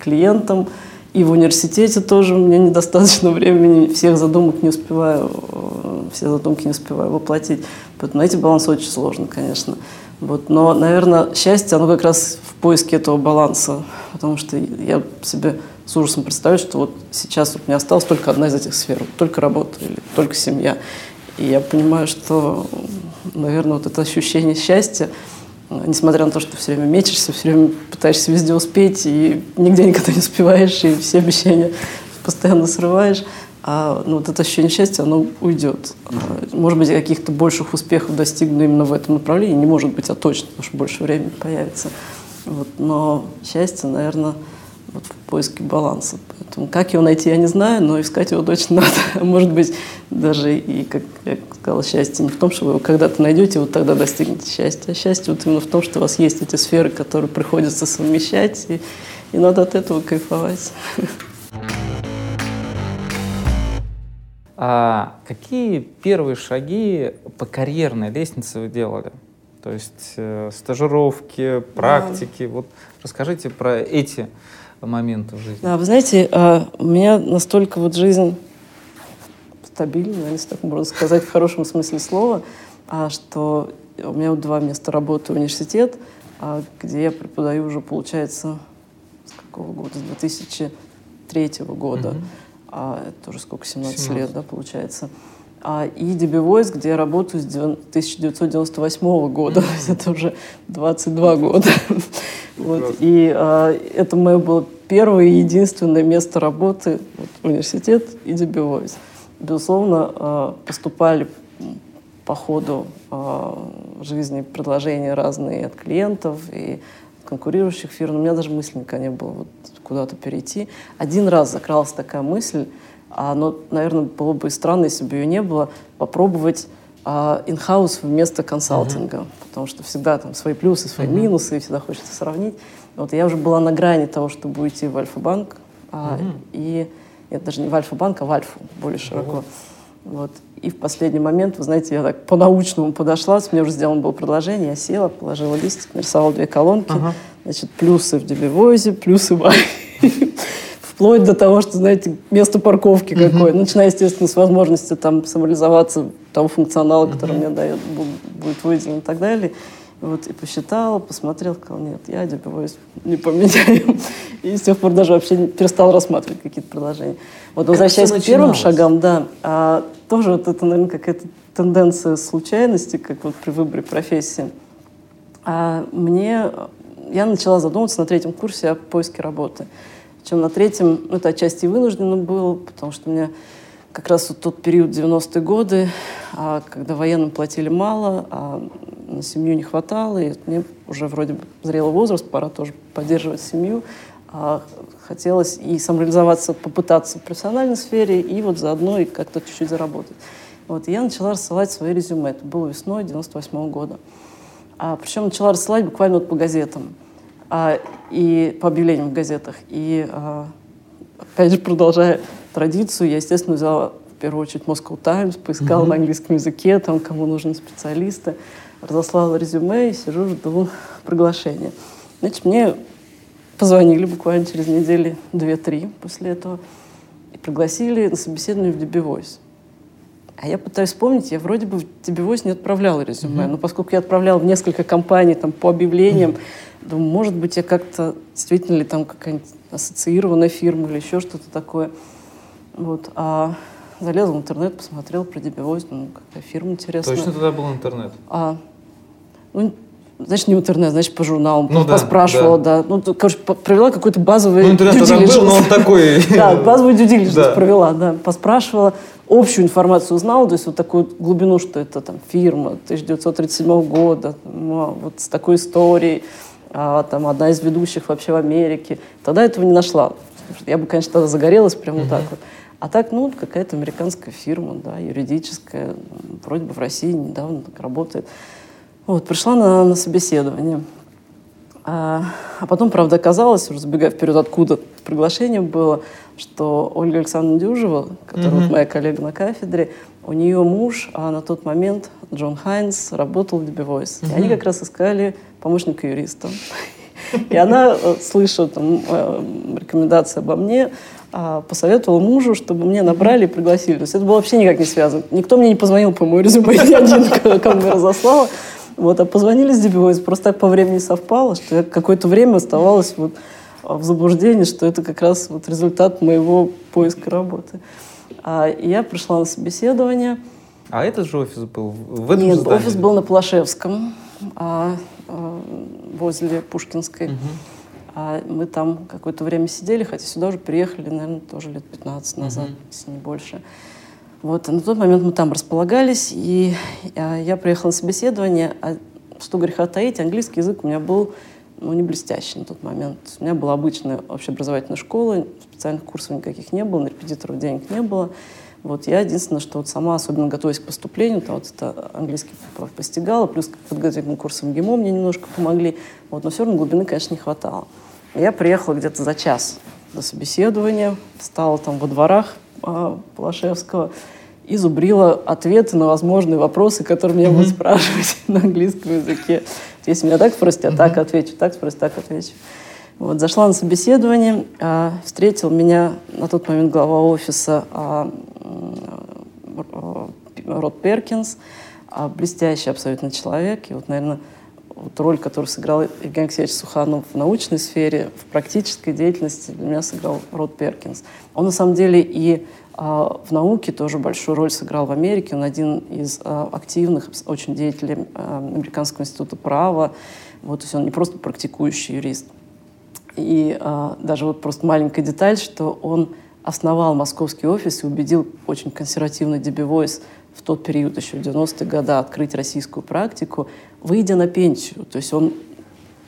S3: клиентам. И в университете тоже у меня недостаточно времени, всех задумок не успеваю, э, все задумки не успеваю воплотить. Поэтому найти баланс очень сложно, конечно. Вот. Но, наверное, счастье, оно как раз в поиске этого баланса. Потому что я себе с ужасом представляю, что вот сейчас у меня осталась только одна из этих сфер. Только работа или только семья. И я понимаю, что, наверное, вот это ощущение счастья, несмотря на то, что все время мечешься, все время пытаешься везде успеть, и нигде никогда не успеваешь, и все обещания постоянно срываешь. а ну, вот это ощущение счастья, оно уйдет. Mm-hmm. Может быть, каких-то больших успехов достигну именно в этом направлении, не может быть, а точно, потому что больше времени появится. Вот, но счастье, наверное, вот в поиске баланса. Поэтому как его найти, я не знаю, но искать его точно (laughs) надо. Может быть, даже и, как я сказала, счастье не в том, что вы его когда-то найдете, вот тогда достигнете счастья. А счастье вот именно в том, что у вас есть эти сферы, которые приходится совмещать, и, и надо от этого кайфовать.
S2: А какие первые шаги по карьерной лестнице вы делали? То есть э, стажировки, практики. Да. Вот расскажите про эти моменты в жизни.
S3: Да, вы знаете, э, у меня настолько вот жизнь стабильная, если так можно сказать, в хорошем смысле слова, а, что у меня вот два места работы университет, а, где я преподаю уже, получается, с какого года? С 2003 года. Угу а это уже сколько, 17, 17. лет, да, получается. А, и DB Voice, где я работаю с 1998 года, (laughs) это уже 22 года. (laughs) вот, и а, это мое было первое и единственное место работы, вот, университет и DB Voice. Безусловно, а, поступали по ходу а, жизни предложения разные от клиентов и конкурирующих фирм. У меня даже мысли никогда не было вот куда-то перейти. Один раз закралась такая мысль, но, наверное, было бы странно, если бы ее не было, попробовать а, in-house вместо консалтинга, uh-huh. потому что всегда там свои плюсы, свои uh-huh. минусы, и всегда хочется сравнить. Вот я уже была на грани того, чтобы уйти в Альфа-банк, а, uh-huh. и это даже не в Альфа-банк, а в Альфу более широко. Uh-huh. Вот. И в последний момент, вы знаете, я так по-научному подошла, мне уже сделано было предложение, я села, положила листик, нарисовала две колонки, uh-huh. значит, плюсы в Дебивозе, плюсы в (laughs) (laughs) Вплоть до того, что, знаете, место парковки mm-hmm. какое. Начиная, естественно, с возможности там самореализоваться того функционала, который mm-hmm. мне дает, будет выделен и так далее. Вот, и посчитал, посмотрел, сказал, нет, я добиваюсь, не поменяю. (laughs) И с тех пор даже вообще перестал рассматривать какие-то предложения. Вот возвращаясь к первым шагам, да, а, тоже вот это, наверное, какая-то тенденция случайности, как вот при выборе профессии. А мне я начала задумываться на третьем курсе о поиске работы. Причем на третьем, ну, это отчасти вынужденно было, потому что у меня как раз вот тот период 90-е годы, а, когда военным платили мало, а на семью не хватало, и мне уже вроде бы зрелый возраст, пора тоже поддерживать семью. А хотелось и самореализоваться, попытаться в профессиональной сфере, и вот заодно и как-то чуть-чуть заработать. Вот, и я начала рассылать свои резюме. Это было весной 98 -го года. А, причем начала рассылать буквально вот по газетам и по объявлениям в газетах. И, а, опять же, продолжая традицию, я, естественно, взяла в первую очередь Moscow Times, поискала mm-hmm. на английском языке, там, кому нужны специалисты, разослала резюме и сижу, жду приглашения. Значит, мне позвонили буквально через недели две-три после этого и пригласили на собеседование в DB Voice. А я пытаюсь вспомнить, я вроде бы в TBVoice не отправляла резюме, mm-hmm. но поскольку я отправляла в несколько компаний там, по объявлениям, mm-hmm. думаю, может быть, я как-то действительно ли там какая-нибудь ассоциированная фирма или еще что-то такое. Вот. А залезла в интернет, посмотрела про DBVoice, ну, какая фирма интересная.
S2: Точно тогда был интернет?
S3: А, ну, значит, не интернет, значит, по журналам. Ну, поспрашивала, да. да. Ну, короче, провела какой-то базовый
S2: Ну, интернет тогда был, но он такой... (laughs)
S3: Да, базовый due провела, да. Поспрашивала общую информацию узнала, то есть вот такую глубину, что это там фирма 1937 года, ну, вот с такой историей, а, там одна из ведущих вообще в Америке. Тогда этого не нашла. Я бы, конечно, тогда загорелась прямо mm-hmm. вот так вот. А так, ну, какая-то американская фирма, да, юридическая, вроде бы в России недавно так работает. Вот, пришла на, на собеседование. А, а потом, правда, оказалось, уже забегая вперед, откуда приглашение было, что Ольга Александровна Дюжева, которая mm-hmm. моя коллега на кафедре, у нее муж, а на тот момент Джон Хайнс, работал в DB Voice. Mm-hmm. И они как раз искали помощника юриста. И она, э, слыша там, э, рекомендации обо мне, а, посоветовала мужу, чтобы мне набрали и пригласили. То есть это было вообще никак не связано. Никто мне не позвонил по моему резюме, (laughs) ни один, кому разослала. Вот, а позвонили с DB просто так по времени совпало, что я какое-то время оставалась вот а, в заблуждении, что это как раз вот результат моего поиска работы. А я пришла на собеседование.
S2: А этот же офис был в этом
S3: Нет,
S2: здании?
S3: офис был на Плашевском, а, а, возле Пушкинской. Угу. А мы там какое-то время сидели, хотя сюда уже приехали, наверное, тоже лет 15 назад, mm-hmm. если не больше. Вот, на тот момент мы там располагались, и а, я приехала на собеседование, а что греха таить, английский язык у меня был ну, не блестящий на тот момент. У меня была обычная общеобразовательная школа, специальных курсов никаких не было, на репетиторов денег не было. Вот я единственное, что вот сама, особенно готовясь к поступлению, то вот это английский постигала, плюс подготовительным курсом ГИМО мне немножко помогли, вот, но все равно глубины, конечно, не хватало. Я приехала где-то за час до собеседования, стала там во дворах а, Полошевского и зубрила ответы на возможные вопросы, которые меня mm-hmm. будут спрашивать (laughs) на английском языке. Если меня так спросят, я mm-hmm. так отвечу, так спросят, так отвечу. Вот, зашла на собеседование, а, встретил меня на тот момент глава офиса а, а, Род Перкинс, а, блестящий абсолютно человек. И вот, наверное, вот роль, которую сыграл Евгений Алексеевич Суханов в научной сфере, в практической деятельности для меня сыграл Род Перкинс. Он на самом деле и а, в науке тоже большую роль сыграл в Америке. Он один из а, активных очень деятелей а, Американского института права. Вот, то есть он не просто практикующий юрист. И даже вот просто маленькая деталь, что он основал московский офис и убедил очень консервативный Voice в тот период, еще в 90-е годы, открыть российскую практику, выйдя на пенсию. То есть он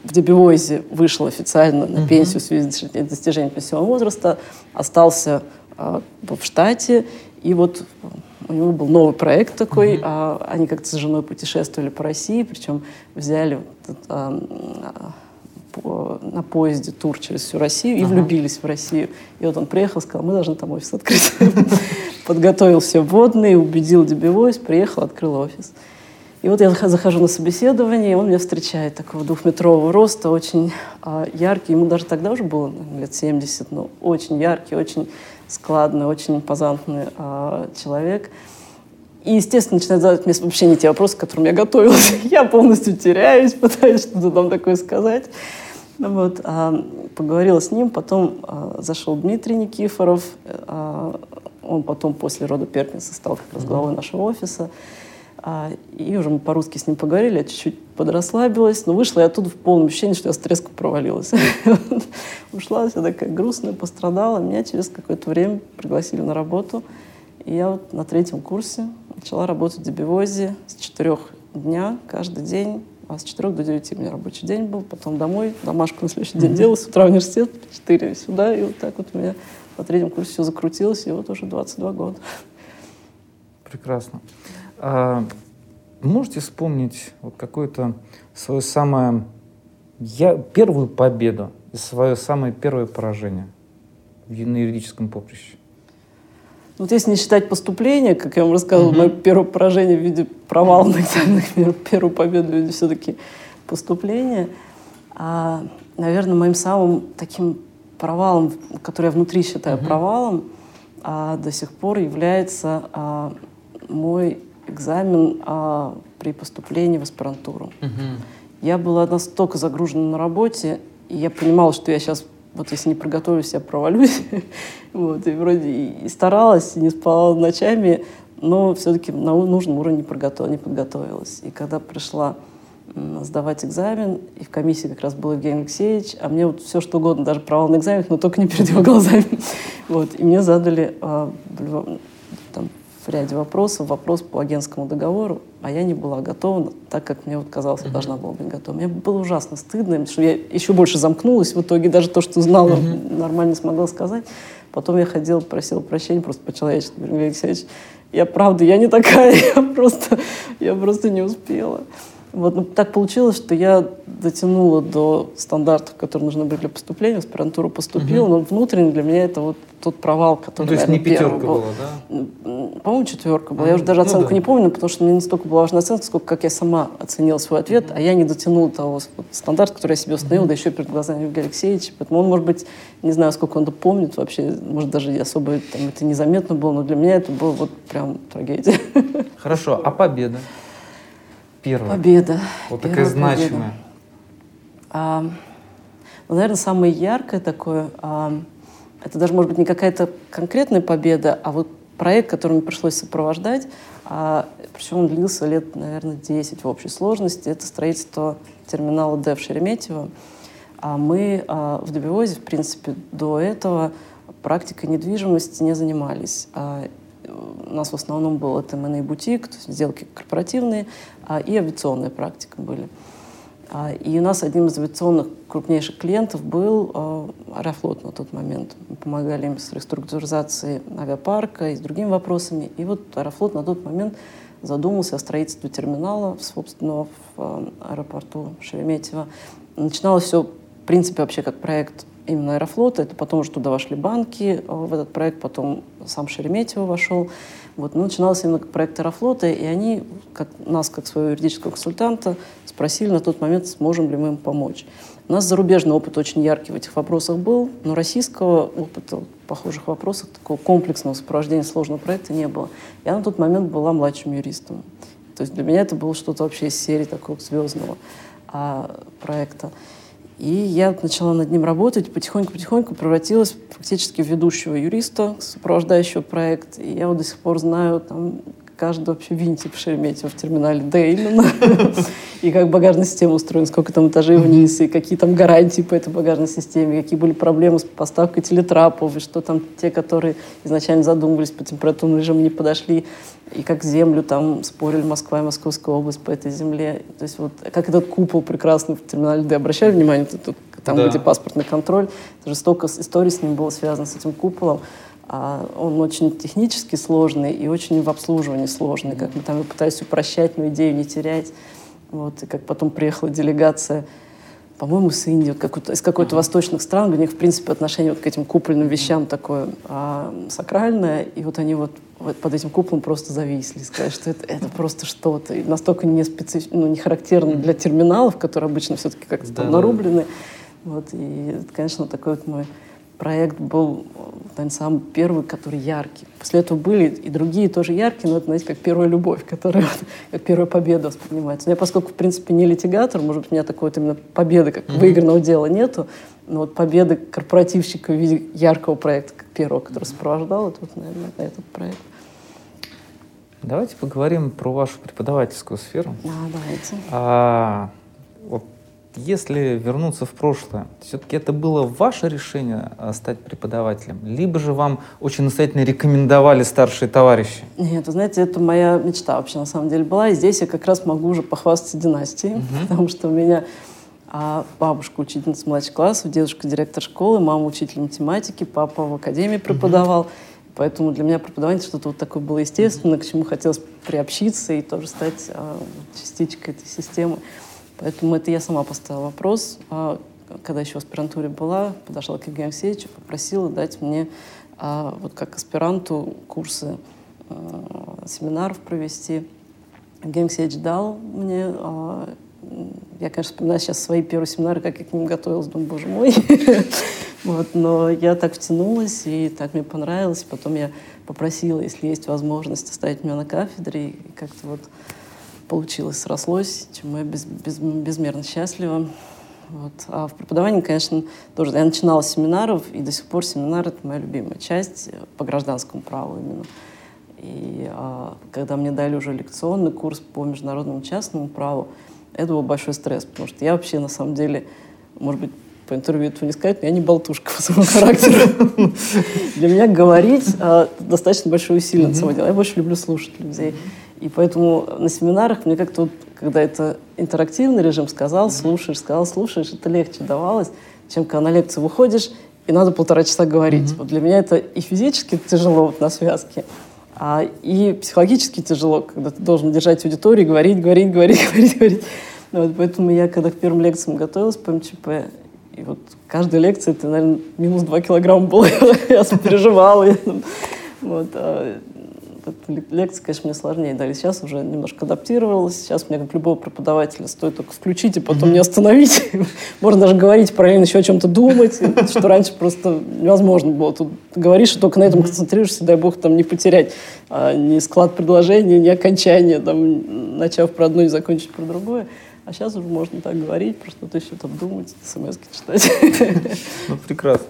S3: в Дебивойзе вышел официально на пенсию в связи с достижением пенсионного возраста, остался э, в штате, и вот у него был новый проект такой, mm-hmm. а, они как-то с женой путешествовали по России, причем взяли а, на поезде тур через всю Россию и ага. влюбились в Россию. И вот он приехал, сказал, мы должны там офис открыть. (laughs) Подготовил все вводные, убедил DB приехал, открыл офис. И вот я захожу на собеседование, и он меня встречает, такого двухметрового роста, очень э, яркий, ему даже тогда уже было наверное, лет 70, но очень яркий, очень складный, очень импозантный э, человек. И, естественно, начинает задавать мне вообще не те вопросы, к которым я готовилась. (laughs) я полностью теряюсь, (laughs) пытаюсь что-то там такое сказать. Ну вот, а, поговорила с ним, потом а, зашел Дмитрий Никифоров, а, он потом после рода Перкинса стал как раз главой нашего офиса. А, и уже мы по-русски с ним поговорили, я чуть-чуть подрасслабилась, но вышла я оттуда в полном ощущении, что я с треском провалилась. (laughs) Ушла вся такая грустная, пострадала. Меня через какое-то время пригласили на работу. И я вот на третьем курсе начала работать в Дебивозе с четырех дня каждый день а с 4 до 9 у меня рабочий день был, потом домой, домашку на следующий день делала, с утра в университет, 4 сюда, и вот так вот у меня по третьем курсе все закрутилось, и вот уже 22 года.
S2: Прекрасно. А, можете вспомнить вот какое-то свое самое... Я, первую победу и свое самое первое поражение на юридическом поприще?
S3: Вот если не считать поступления, как я вам рассказывала, mm-hmm. мое первое поражение в виде провала (laughs) на экзаменах, первую победу в виде все-таки поступления, а, наверное, моим самым таким провалом, который я внутри считаю mm-hmm. провалом, а, до сих пор является а, мой экзамен а, при поступлении в аспирантуру. Mm-hmm. Я была настолько загружена на работе, и я понимала, что я сейчас вот если не приготовлюсь, я провалюсь. (laughs) вот, и вроде и старалась, и не спала ночами, но все-таки на нужном уровне не, подготов, не подготовилась. И когда пришла сдавать экзамен, и в комиссии как раз был Евгений Алексеевич, а мне вот все что угодно, даже провал на экзаменах, но только не перед его глазами. (laughs) вот, и мне задали а, в ряде вопросов вопрос по агентскому договору, а я не была готова, так как мне вот казалось, я должна была быть готова. Мне было ужасно стыдно, что я еще больше замкнулась. В итоге даже то, что знала, mm-hmm. нормально смогла сказать. Потом я ходила, просила прощения просто по-человечески. Говорю, Алексеевич, я правда, я не такая, (laughs) я просто, я просто не успела. Вот ну, так получилось, что я дотянула до стандартов, которые нужны были для поступления, в аспирантуру поступила, угу. но внутренне для меня это вот тот провал, который, ну,
S2: То есть
S3: наверное,
S2: не пятерка
S3: был.
S2: была, да?
S3: По-моему, четверка была. А, я уже даже ну, оценку да. не помню, потому что мне не столько была важна оценка, сколько как я сама оценила свой ответ, угу. а я не дотянула того вот, стандарта, который я себе установила, угу. да еще перед глазами Евгения Алексеевича. Поэтому он, может быть, не знаю, сколько он это помнит вообще, может, даже особо там, это незаметно было, но для меня это было вот прям трагедия.
S2: Хорошо, а победа?
S3: Первая. Победа.
S2: Вот Первая такая значимая.
S3: А, наверное, самое яркое такое, а, это даже, может быть, не какая-то конкретная победа, а вот проект, который мне пришлось сопровождать, а, причем он длился лет, наверное, 10 в общей сложности, это строительство терминала ДЭВ Шереметьево. А мы а, в Дубиозе, в принципе, до этого практикой недвижимости не занимались. А, у нас в основном был это M&A бутик, то есть сделки корпоративные, а, и авиационная практика были. А, и у нас одним из авиационных крупнейших клиентов был а, Аэрофлот на тот момент. Мы помогали им с реструктуризацией авиапарка и с другими вопросами. И вот Аэрофлот на тот момент задумался о строительстве терминала, собственно, в аэропорту Шереметьево. Начиналось все в принципе, вообще как проект именно Аэрофлота. Это потом уже туда вошли банки э, в этот проект, потом сам Шереметьево вошел. Вот, ну, начиналось именно проект Аэрофлота, и они как, нас, как своего юридического консультанта, спросили на тот момент, сможем ли мы им помочь. У нас зарубежный опыт очень яркий в этих вопросах был, но российского опыта в похожих вопросах, такого комплексного сопровождения сложного проекта не было. Я на тот момент была младшим юристом. То есть для меня это было что-то вообще из серии такого звездного а, проекта. И я начала над ним работать, потихоньку-потихоньку превратилась практически в ведущего юриста, сопровождающего проект. И я вот до сих пор знаю там каждый вообще винтик в Шереметьево в терминале Д именно. (laughs) И как багажная система устроена, сколько там этажей вниз, и какие там гарантии по этой багажной системе, какие были проблемы с поставкой телетрапов, и что там те, которые изначально задумывались по температурному режиму, не подошли, и как землю там спорили Москва и Московская область по этой земле. То есть вот как этот купол прекрасный в терминале Д. Обращали внимание, тут, там, да. где паспортный контроль, даже столько историй с ним было связано, с этим куполом. А он очень технически сложный и очень в обслуживании сложный. Как мы там пытались упрощать, но идею не терять. Вот, и как потом приехала делегация, по-моему, с Индии, как из какой-то восточных стран, у них, в принципе, отношение вот к этим купольным вещам такое а, сакральное, и вот они вот, вот под этим куполом просто зависли, сказали, что это, это просто что-то, и настолько не, специф... ну, не характерно для терминалов, которые обычно все-таки как-то да, там нарублены. Вот, и, конечно, такой вот мой проект был, наверное, самый первый, который яркий. После этого были и другие тоже яркие, но это, знаете, как первая любовь, которая как первая победа воспринимается. Но я, поскольку, в принципе, не литигатор, может быть, у меня такой вот именно победы, как mm-hmm. выигранного дела нету, но вот победы корпоративщика в виде яркого проекта, как первого, который сопровождал, это вот, наверное, этот проект.
S2: Давайте поговорим про вашу преподавательскую сферу.
S3: Да, давайте.
S2: А, вот если вернуться в прошлое, все-таки это было ваше решение э, стать преподавателем, либо же вам очень настоятельно рекомендовали старшие товарищи?
S3: Нет, вы знаете, это моя мечта вообще на самом деле была, и здесь я как раз могу уже похвастаться династией, угу. потому что у меня а, бабушка учительница младших классов, дедушка директор школы, мама учитель математики, папа в академии преподавал. Угу. Поэтому для меня преподавание что-то вот такое было естественно, к чему хотелось приобщиться и тоже стать а, частичкой этой системы. Поэтому это я сама поставила вопрос. А, когда еще в аспирантуре была, подошла к Евгению Алексеевичу, попросила дать мне а, вот как аспиранту курсы а, семинаров провести. Евгений Алексеевич дал мне я, конечно, вспоминаю сейчас свои первые семинары, как я к ним готовилась, думаю, боже мой. (laughs) вот, но я так втянулась, и так мне понравилось. Потом я попросила, если есть возможность, оставить меня на кафедре. И как-то вот получилось, срослось, чему я без, без, безмерно счастлива. Вот. А в преподавании, конечно, тоже. Я начинала с семинаров, и до сих пор семинар — это моя любимая часть по гражданскому праву именно. И а, когда мне дали уже лекционный курс по международному частному праву, это был большой стресс, потому что я вообще, на самом деле, может быть, по интервью этого не сказать, но я не болтушка по своему характеру. Для меня говорить а, достаточно большое усилие на самом деле. Я больше люблю слушать людей. И поэтому на семинарах мне как-то, вот, когда это интерактивный режим, сказал, слушаешь, сказал, слушаешь, это легче давалось, чем когда на лекцию выходишь, и надо полтора часа говорить. Mm-hmm. Вот для меня это и физически тяжело вот, на связке, а и психологически тяжело, когда ты должен держать аудиторию, говорить, говорить, говорить, (laughs) говорить, говорить. Ну, вот, поэтому я, когда к первым лекциям готовилась по МЧП, и вот каждая лекция, это, наверное, минус 2 килограмма было. (laughs) я переживала. Вот, а лекции, конечно, мне сложнее дали. Сейчас уже немножко адаптировалась. Сейчас мне, как любого преподавателя, стоит только включить и потом mm-hmm. не остановить. (laughs) Можно даже говорить параллельно еще о чем-то думать, что раньше просто невозможно было. Тут говоришь, и только на этом концентрируешься, дай бог, там не потерять а, ни склад предложения, ни окончание, там, начав про одно и закончить про другое. А сейчас уже можно так говорить, про что-то еще там думать, смс читать.
S2: Ну, прекрасно.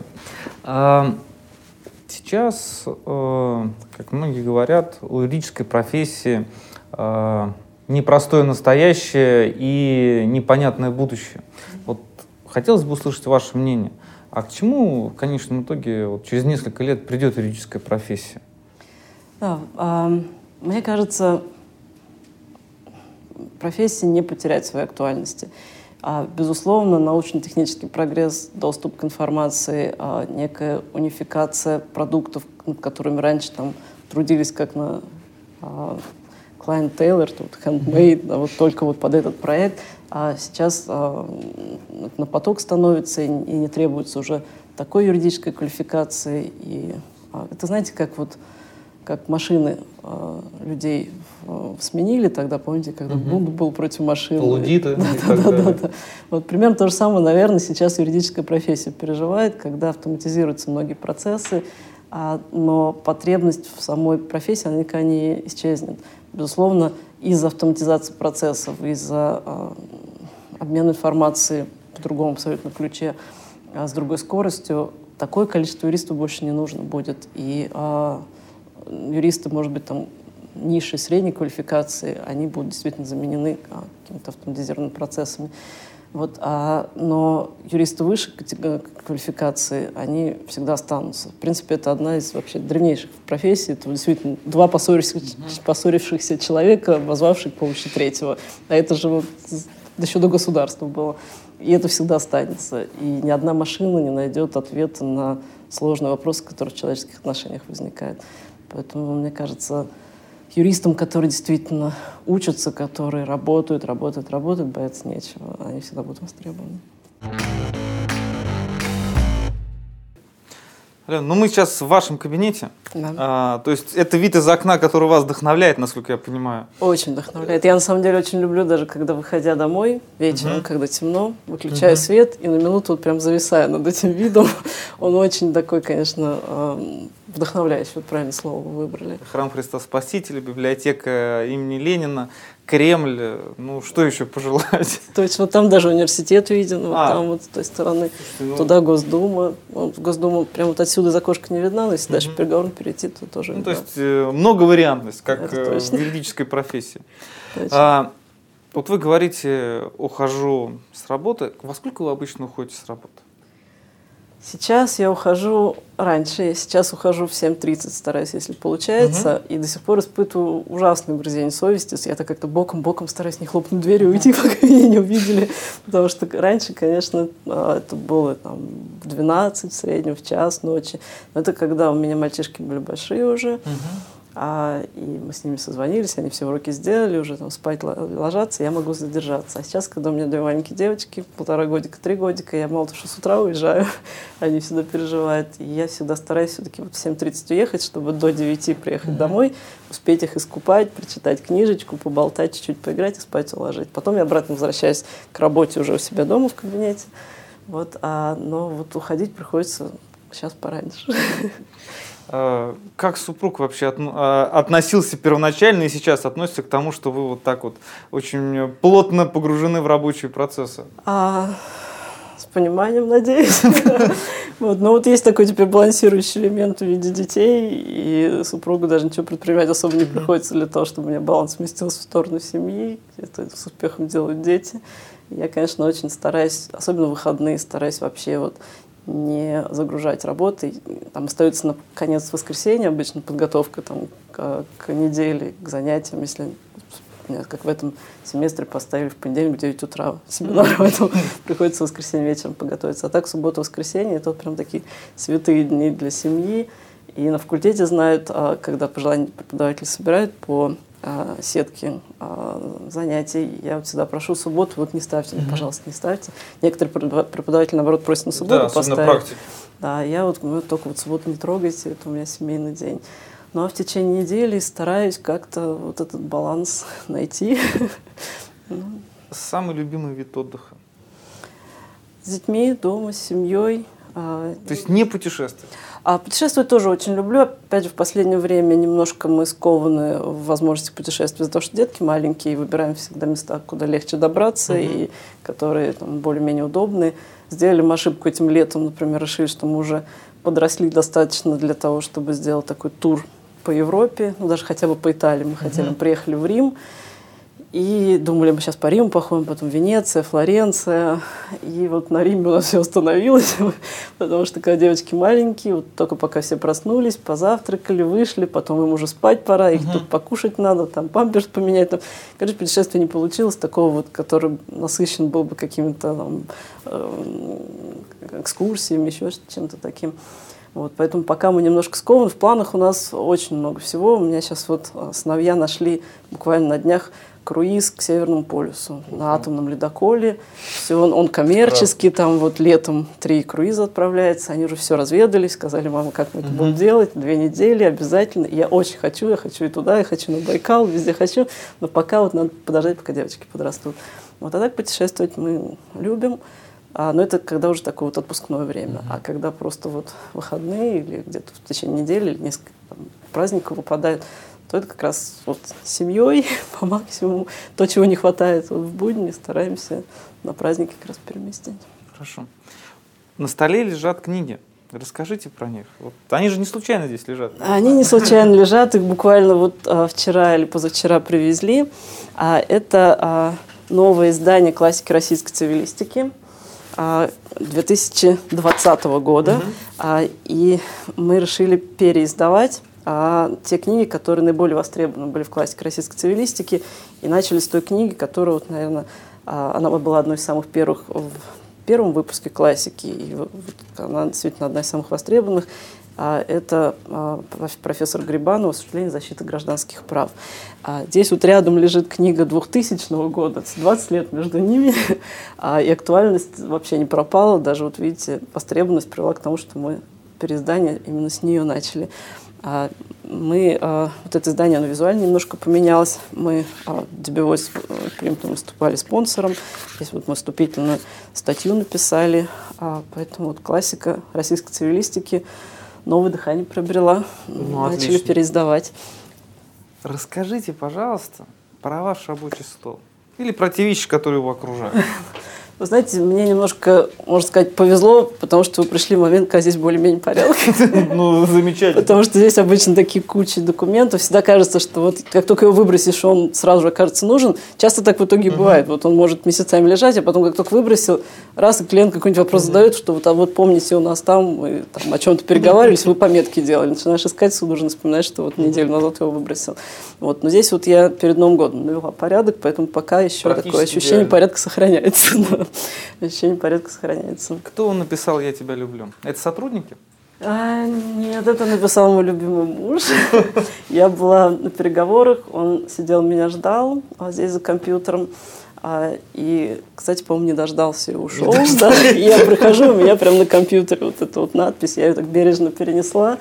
S2: А, Сейчас, э, как многие говорят, у юридической профессии э, непростое настоящее и непонятное будущее. Вот хотелось бы услышать ваше мнение. А к чему в конечном итоге вот, через несколько лет придет юридическая профессия?
S3: Да, э, мне кажется, профессия не потеряет своей актуальности. А, безусловно, научно-технический прогресс, доступ к информации, а, некая унификация продуктов, над которыми раньше там трудились как на а, Client Taylor, тут handmade, да, вот только вот под этот проект, а сейчас а, на поток становится и, и не требуется уже такой юридической квалификации. И а, это знаете, как вот как машины э, людей э, сменили тогда, помните, когда угу. бунт был против машин.
S2: Полудиты.
S3: Да, да, да, да, да. Вот примерно то же самое, наверное, сейчас юридическая профессия переживает, когда автоматизируются многие процессы, а, но потребность в самой профессии, она никогда не исчезнет. Безусловно, из-за автоматизации процессов, из-за э, обмена информацией в другом абсолютно ключе, а с другой скоростью, такое количество юристов больше не нужно будет. И э, юристы, может быть, там низшей, средней квалификации, они будут действительно заменены а, какими-то автоматизированными процессами. Вот, а, но юристы высшей квалификации, они всегда останутся. В принципе, это одна из вообще древнейших профессий. Это действительно два поссорившихся, поссорившихся человека, возвавших к помощи третьего. А это же вот еще до государства было. И это всегда останется. И ни одна машина не найдет ответа на сложные вопросы, которые в человеческих отношениях возникают. Поэтому, мне кажется, юристам, которые действительно учатся, которые работают, работают, работают, бояться нечего. Они всегда будут востребованы.
S2: Алена, ну мы сейчас в вашем кабинете.
S3: Да.
S2: А, то есть это вид из окна, который вас вдохновляет, насколько я понимаю.
S3: Очень вдохновляет. Я на самом деле очень люблю даже, когда выходя домой вечером, угу. когда темно, выключаю угу. свет и на минуту вот прям зависаю над этим видом. (laughs) Он очень такой, конечно, вдохновляющий, вот правильное слово вы выбрали.
S2: Храм Христа Спасителя, библиотека имени Ленина, Кремль, ну что еще пожелать?
S3: То есть вот там даже университет виден, вот а. там вот с той стороны, ну... туда Госдума, вот Госдума прям вот отсюда из окошка не видна, но если угу. дальше переговорно перейти, то тоже
S2: Ну то есть э, много вариантность, как э, в юридической профессии. А, вот вы говорите, ухожу с работы. Во сколько вы обычно уходите с работы?
S3: Сейчас я ухожу раньше, я сейчас ухожу в 7.30, стараюсь, если получается, угу. и до сих пор испытываю ужасное угрызение совести. Я-то как-то боком-боком стараюсь не хлопнуть дверью и уйти, (laughs) пока меня не увидели. Потому что раньше, конечно, а, это было там, в 12 в среднем, в час ночи. Но это когда у меня мальчишки были большие уже. Угу. А, и мы с ними созвонились, они все уроки сделали, уже там спать ложатся, я могу задержаться. А сейчас, когда у меня две маленькие девочки, полтора годика, три годика, я мало того, что с утра уезжаю, (laughs) они всегда переживают. И я всегда стараюсь все-таки вот в 7.30 уехать, чтобы до 9 приехать mm-hmm. домой, успеть их искупать, прочитать книжечку, поболтать, чуть-чуть поиграть и спать уложить. Потом я обратно возвращаюсь к работе уже у себя дома в кабинете. Вот, а, но вот уходить приходится сейчас пораньше. (laughs)
S2: А, как супруг вообще а, относился первоначально и сейчас относится к тому, что вы вот так вот очень плотно погружены в рабочие процессы?
S3: А, с пониманием, надеюсь. (laughs) Вот. Но вот есть такой теперь балансирующий элемент в виде детей, и супругу даже ничего предпринимать особо не приходится для того, чтобы у меня баланс сместился в сторону семьи. Это с успехом делают дети. Я, конечно, очень стараюсь, особенно в выходные, стараюсь вообще вот не загружать работой. Там остается на конец воскресенья обычно подготовка там, к, к неделе, к занятиям. Если как в этом семестре поставили в понедельник в 9 утра семинар, поэтому (laughs) приходится в воскресенье вечером подготовиться. А так суббота-воскресенье — это вот прям такие святые дни для семьи. И на факультете знают, а, когда пожелания преподаватели собирают по сетки а, занятий. Я вот всегда прошу субботу, вот не ставьте, mm-hmm. пожалуйста, не ставьте. Некоторые преподаватели, наоборот, просят на субботу да, поставить. Да, я вот ну, только вот субботу не трогайте, это у меня семейный день. Ну а в течение недели стараюсь как-то вот этот баланс (laughs) найти.
S2: Ну. Самый любимый вид отдыха?
S3: С детьми, дома, с семьей.
S2: А, То есть не путешествовать?
S3: А путешествовать тоже очень люблю. Опять же, в последнее время немножко мы скованы в возможности путешествовать, за то, что детки маленькие, и выбираем всегда места, куда легче добраться, mm-hmm. и которые там, более-менее удобные. Сделали мы ошибку этим летом, например, решили, что мы уже подросли достаточно для того, чтобы сделать такой тур по Европе, ну даже хотя бы по Италии. Мы mm-hmm. хотели, приехали в Рим, И думали, мы сейчас по Риму походим, потом Венеция, Флоренция. И вот на Риме у нас все остановилось, (laughs) потому что когда девочки маленькие, вот только пока все проснулись, позавтракали, вышли, потом им уже спать пора, их тут покушать надо, там памперс поменять. Там. Короче, путешествие не получилось такого вот, который насыщен был бы какими-то там, э, экскурсиями, еще чем-то таким. Вот, поэтому пока мы немножко скованы, в планах у нас очень много всего. У меня сейчас вот э, сыновья нашли буквально на днях круиз к Северному полюсу uh-huh. на атомном ледоколе. Все, он, он коммерческий, uh-huh. там вот летом три круиза отправляется. Они уже все разведали, сказали, мама, как мы это uh-huh. будем делать, две недели обязательно. я очень хочу, я хочу и туда, я хочу на Байкал, везде хочу. Но пока вот надо подождать, пока девочки подрастут. Вот а так путешествовать мы любим. А, но это когда уже такое вот отпускное время. Uh-huh. А когда просто вот выходные или где-то в течение недели или несколько там, праздников выпадает, то это как раз вот семьей (laughs) по максимуму. То, чего не хватает вот в будни, стараемся на праздники как раз переместить.
S2: Хорошо. На столе лежат книги. Расскажите про них. Вот, они же не случайно здесь лежат.
S3: Они не случайно лежат, их буквально вот а, вчера или позавчера привезли. А, это а, новое издание классики российской цивилистики а, 2020 года. Угу. А, и мы решили переиздавать а те книги, которые наиболее востребованы были в классике российской цивилистики, и начали с той книги, которая, вот, наверное, а, она была одной из самых первых в первом выпуске классики, и вот она действительно одна из самых востребованных. А это а, профессор Грибанова «Осуществление защиты гражданских прав». Здесь вот рядом лежит книга 2000 года, 20 лет между ними, и актуальность вообще не пропала. Даже вот видите, востребованность привела к тому, что мы переиздание именно с нее начали. А, мы, а, вот это издание, оно визуально немножко поменялось. Мы DBVoice с Примтом выступали спонсором. Здесь вот мы вступительную статью написали. А, поэтому вот классика российской цивилистики новое дыхание приобрела. Ну, Начали отлично. переиздавать.
S2: Расскажите, пожалуйста, про ваш рабочий стол. Или про те вещи, которые его окружают. (laughs)
S3: Вы знаете, мне немножко, можно сказать, повезло, потому что вы пришли в момент, когда здесь более-менее порядок. (laughs)
S2: Ну, замечательно.
S3: Потому что здесь обычно такие кучи документов. Всегда кажется, что вот как только его выбросишь, он сразу же окажется нужен. Часто так в итоге бывает. Вот он может месяцами лежать, а потом как только выбросил, раз и клиент какой-нибудь вопрос задает, что вот, а вот помните, у нас там, мы там о чем-то переговаривались, вы пометки делали. Начинаешь искать, суд должен вспоминать, что вот неделю назад его выбросил. Вот. Но здесь вот я перед Новым годом навела порядок, поэтому пока еще такое ощущение идеально. порядка сохраняется. (laughs) Ощущение порядка сохраняется.
S2: Кто написал «Я тебя люблю»? Это сотрудники?
S3: А, нет, это написал мой любимый муж. (laughs) Я была на переговорах, он сидел, меня ждал а здесь за компьютером. А, и, кстати, по-моему, не дождался и ушел. (laughs) Да? И я прихожу, у меня прямо на компьютере вот эта вот надпись, я ее так бережно перенесла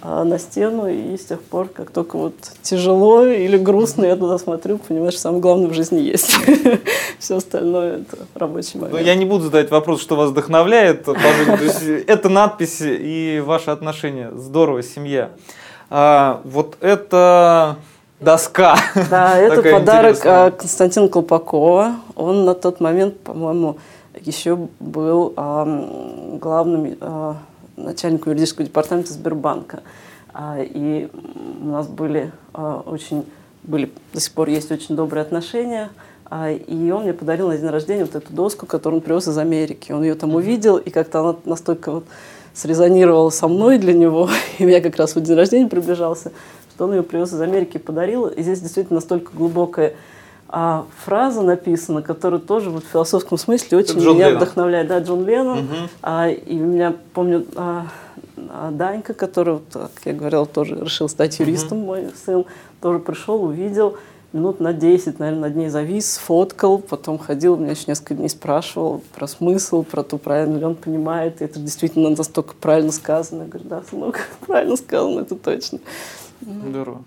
S3: а, на стену, и с тех пор, как только вот тяжело или грустно, я туда смотрю, понимаешь, самое главное в жизни есть. (laughs) Все остальное – это рабочий момент.
S2: Но я не буду задать вопрос, что вас вдохновляет по жизни. То есть это надпись и ваши отношения. Здорово, семья. А, вот это доска.
S3: Да, (laughs) это подарок интересная. А, Константина Колпакова. Он на тот момент, по-моему, еще был главным а, начальником юридического департамента Сбербанка. А, и у нас были очень, были, до сих пор есть очень добрые отношения. И он мне подарил на день рождения вот эту доску, которую он привез из Америки. Он ее там увидел, и как-то она настолько вот срезонировала со мной для него. (laughs) И я как раз в день рождения приближался что он ее привез из Америки и подарил. И здесь действительно настолько глубокая а, фраза написана, которая тоже вот в философском смысле очень Джон меня Леннон. вдохновляет. Да, Джон Леннон. Угу. А, и у меня, помню, а, а Данька, который, как я говорила, тоже решил стать юристом, угу. мой сын, тоже пришел, увидел, минут на 10, наверное, над ней завис, фоткал, потом ходил, меня еще несколько дней спрашивал про смысл, про то, правильно ли он понимает. И это действительно настолько правильно сказано. Я говорю, да, сынок, (laughs) правильно сказано, это точно.
S2: Здорово.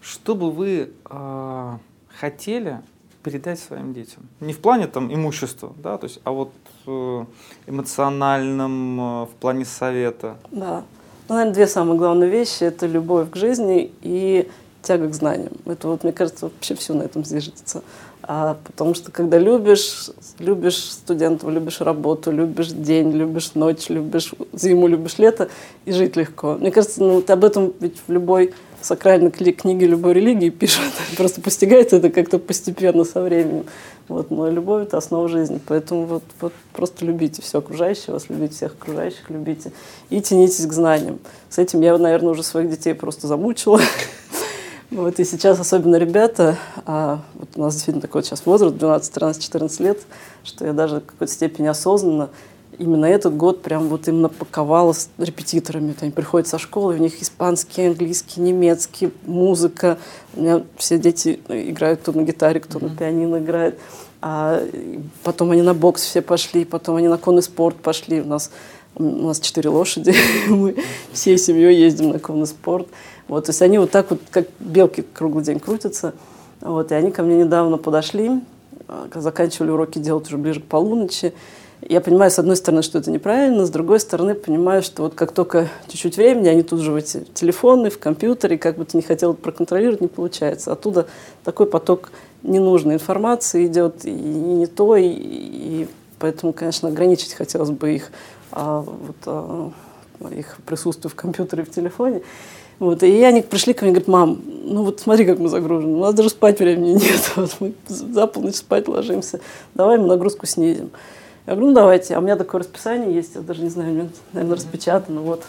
S2: Что бы вы э, хотели передать своим детям? Не в плане там имущества, да, то есть, а вот э, эмоциональном, э, в плане совета.
S3: Да. Ну, наверное, две самые главные вещи – это любовь к жизни и тяга к знаниям. Это вот, мне кажется, вообще все на этом зиждется. А, потому что когда любишь, любишь студентов, любишь работу, любишь день, любишь ночь, любишь зиму, любишь лето, и жить легко. Мне кажется, ну, об этом ведь в любой сакральной книги любой религии пишут. (laughs) Просто постигается это как-то постепенно со временем. Вот, но любовь – это основа жизни. Поэтому вот, вот просто любите все окружающее вас, любите всех окружающих, любите. И тянитесь к знаниям. С этим я, наверное, уже своих детей просто замучила. (laughs) Вот, и сейчас особенно ребята, а, вот у нас действительно такой сейчас возраст, 12, 13, 14 лет, что я даже в какой-то степени осознанно именно этот год прям вот им напаковала с репетиторами. Вот они приходят со школы, у них испанский, английский, немецкий, музыка. У меня все дети играют кто на гитаре, кто mm-hmm. на пианино играет. А потом они на бокс все пошли, потом они на конный спорт пошли. У нас, у нас четыре лошади, (laughs) мы всей семьей ездим на конный спорт. Вот, то есть они вот так вот, как белки круглый день крутятся. Вот, и они ко мне недавно подошли, а, заканчивали уроки делать уже ближе к полуночи. Я понимаю, с одной стороны, что это неправильно, с другой стороны, понимаю, что вот как только чуть-чуть времени, они тут же в эти телефоны, в компьютере, как бы ты не хотел проконтролировать, не получается. Оттуда такой поток ненужной информации идет, и не то, и, и поэтому, конечно, ограничить хотелось бы их, а, вот, а, их присутствие в компьютере, в телефоне. Вот, и они пришли ко мне и говорят, мам, ну вот смотри, как мы загружены, у нас даже спать времени (laughs) нет, вот мы за полночь спать ложимся, давай мы нагрузку снизим. Я говорю, ну давайте. А у меня такое расписание есть, я даже не знаю, у меня, наверное, распечатано. Вот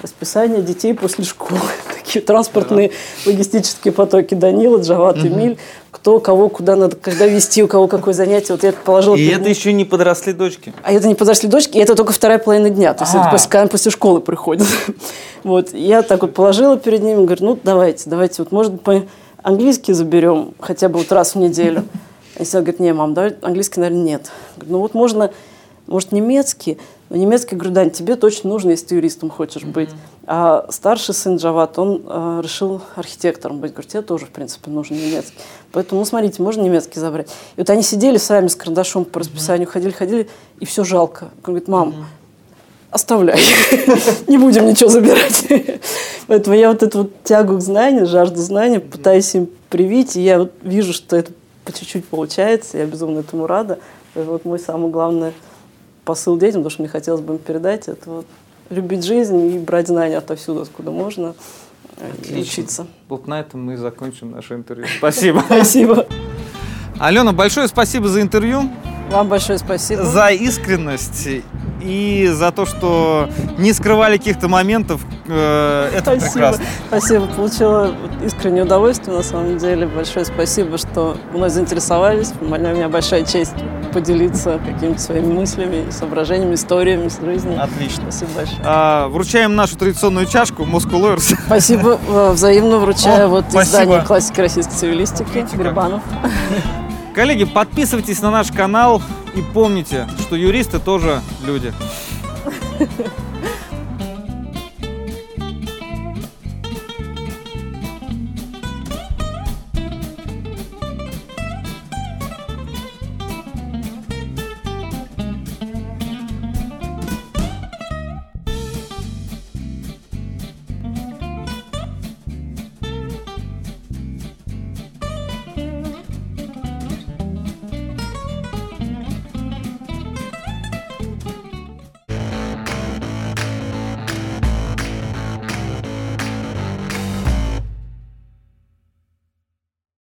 S3: расписание детей после школы. (laughs) Такие транспортные логистические потоки. Данила, Джават. Эмиль. Кто, кого, куда надо, когда вести, у кого какое занятие. Вот я это положила.
S2: И это еще не подросли дочки?
S3: А это не подросли дочки, и это только вторая половина дня. То есть это после, когда после школы приходят. (laughs) вот. Я так вот положила перед ними, говорю, ну давайте, давайте, вот может по английский заберем хотя бы вот раз в неделю. И Сила говорит, не, мам, давай английский, наверное, нет. Говорю, ну вот можно, может, немецкий. Но немецкий, говорю, Дань, тебе точно нужно, если ты юристом хочешь быть. Mm-hmm. А старший сын Джават, он э, решил архитектором быть. Говорю, тебе тоже, в принципе, нужен немецкий. Поэтому, ну, смотрите, можно немецкий забрать. И вот они сидели сами с карандашом по расписанию, mm-hmm. ходили, ходили, и все жалко. Говорит, мам, mm-hmm. оставляй, (laughs) не будем ничего забирать. (laughs) Поэтому я вот эту вот тягу к знанию, жажду знания пытаюсь им привить, и я вот вижу, что это по чуть-чуть получается, я безумно этому рада. Это вот мой самый главный посыл детям, потому что мне хотелось бы им передать, это вот любить жизнь и брать знания отовсюду, откуда можно, Отлично. и учиться.
S2: Вот на этом мы закончим наше интервью. Спасибо. (laughs)
S3: Спасибо.
S2: Алена, большое спасибо за интервью.
S3: Вам большое спасибо.
S2: За искренность и за то, что не скрывали каких-то моментов. Э, это спасибо. прекрасно.
S3: Спасибо. Получила искреннее удовольствие, на самом деле. Большое спасибо, что мной заинтересовались. У меня большая честь поделиться какими-то своими мыслями, соображениями, историями с жизни.
S2: Отлично.
S3: Спасибо большое.
S2: А, вручаем нашу традиционную чашку Moscow.
S3: Спасибо. Э, взаимно вручаю О, вот спасибо. издание классики российской цивилистики Грибанов. (laughs)
S2: Коллеги, подписывайтесь на наш канал и помните, что юристы тоже люди.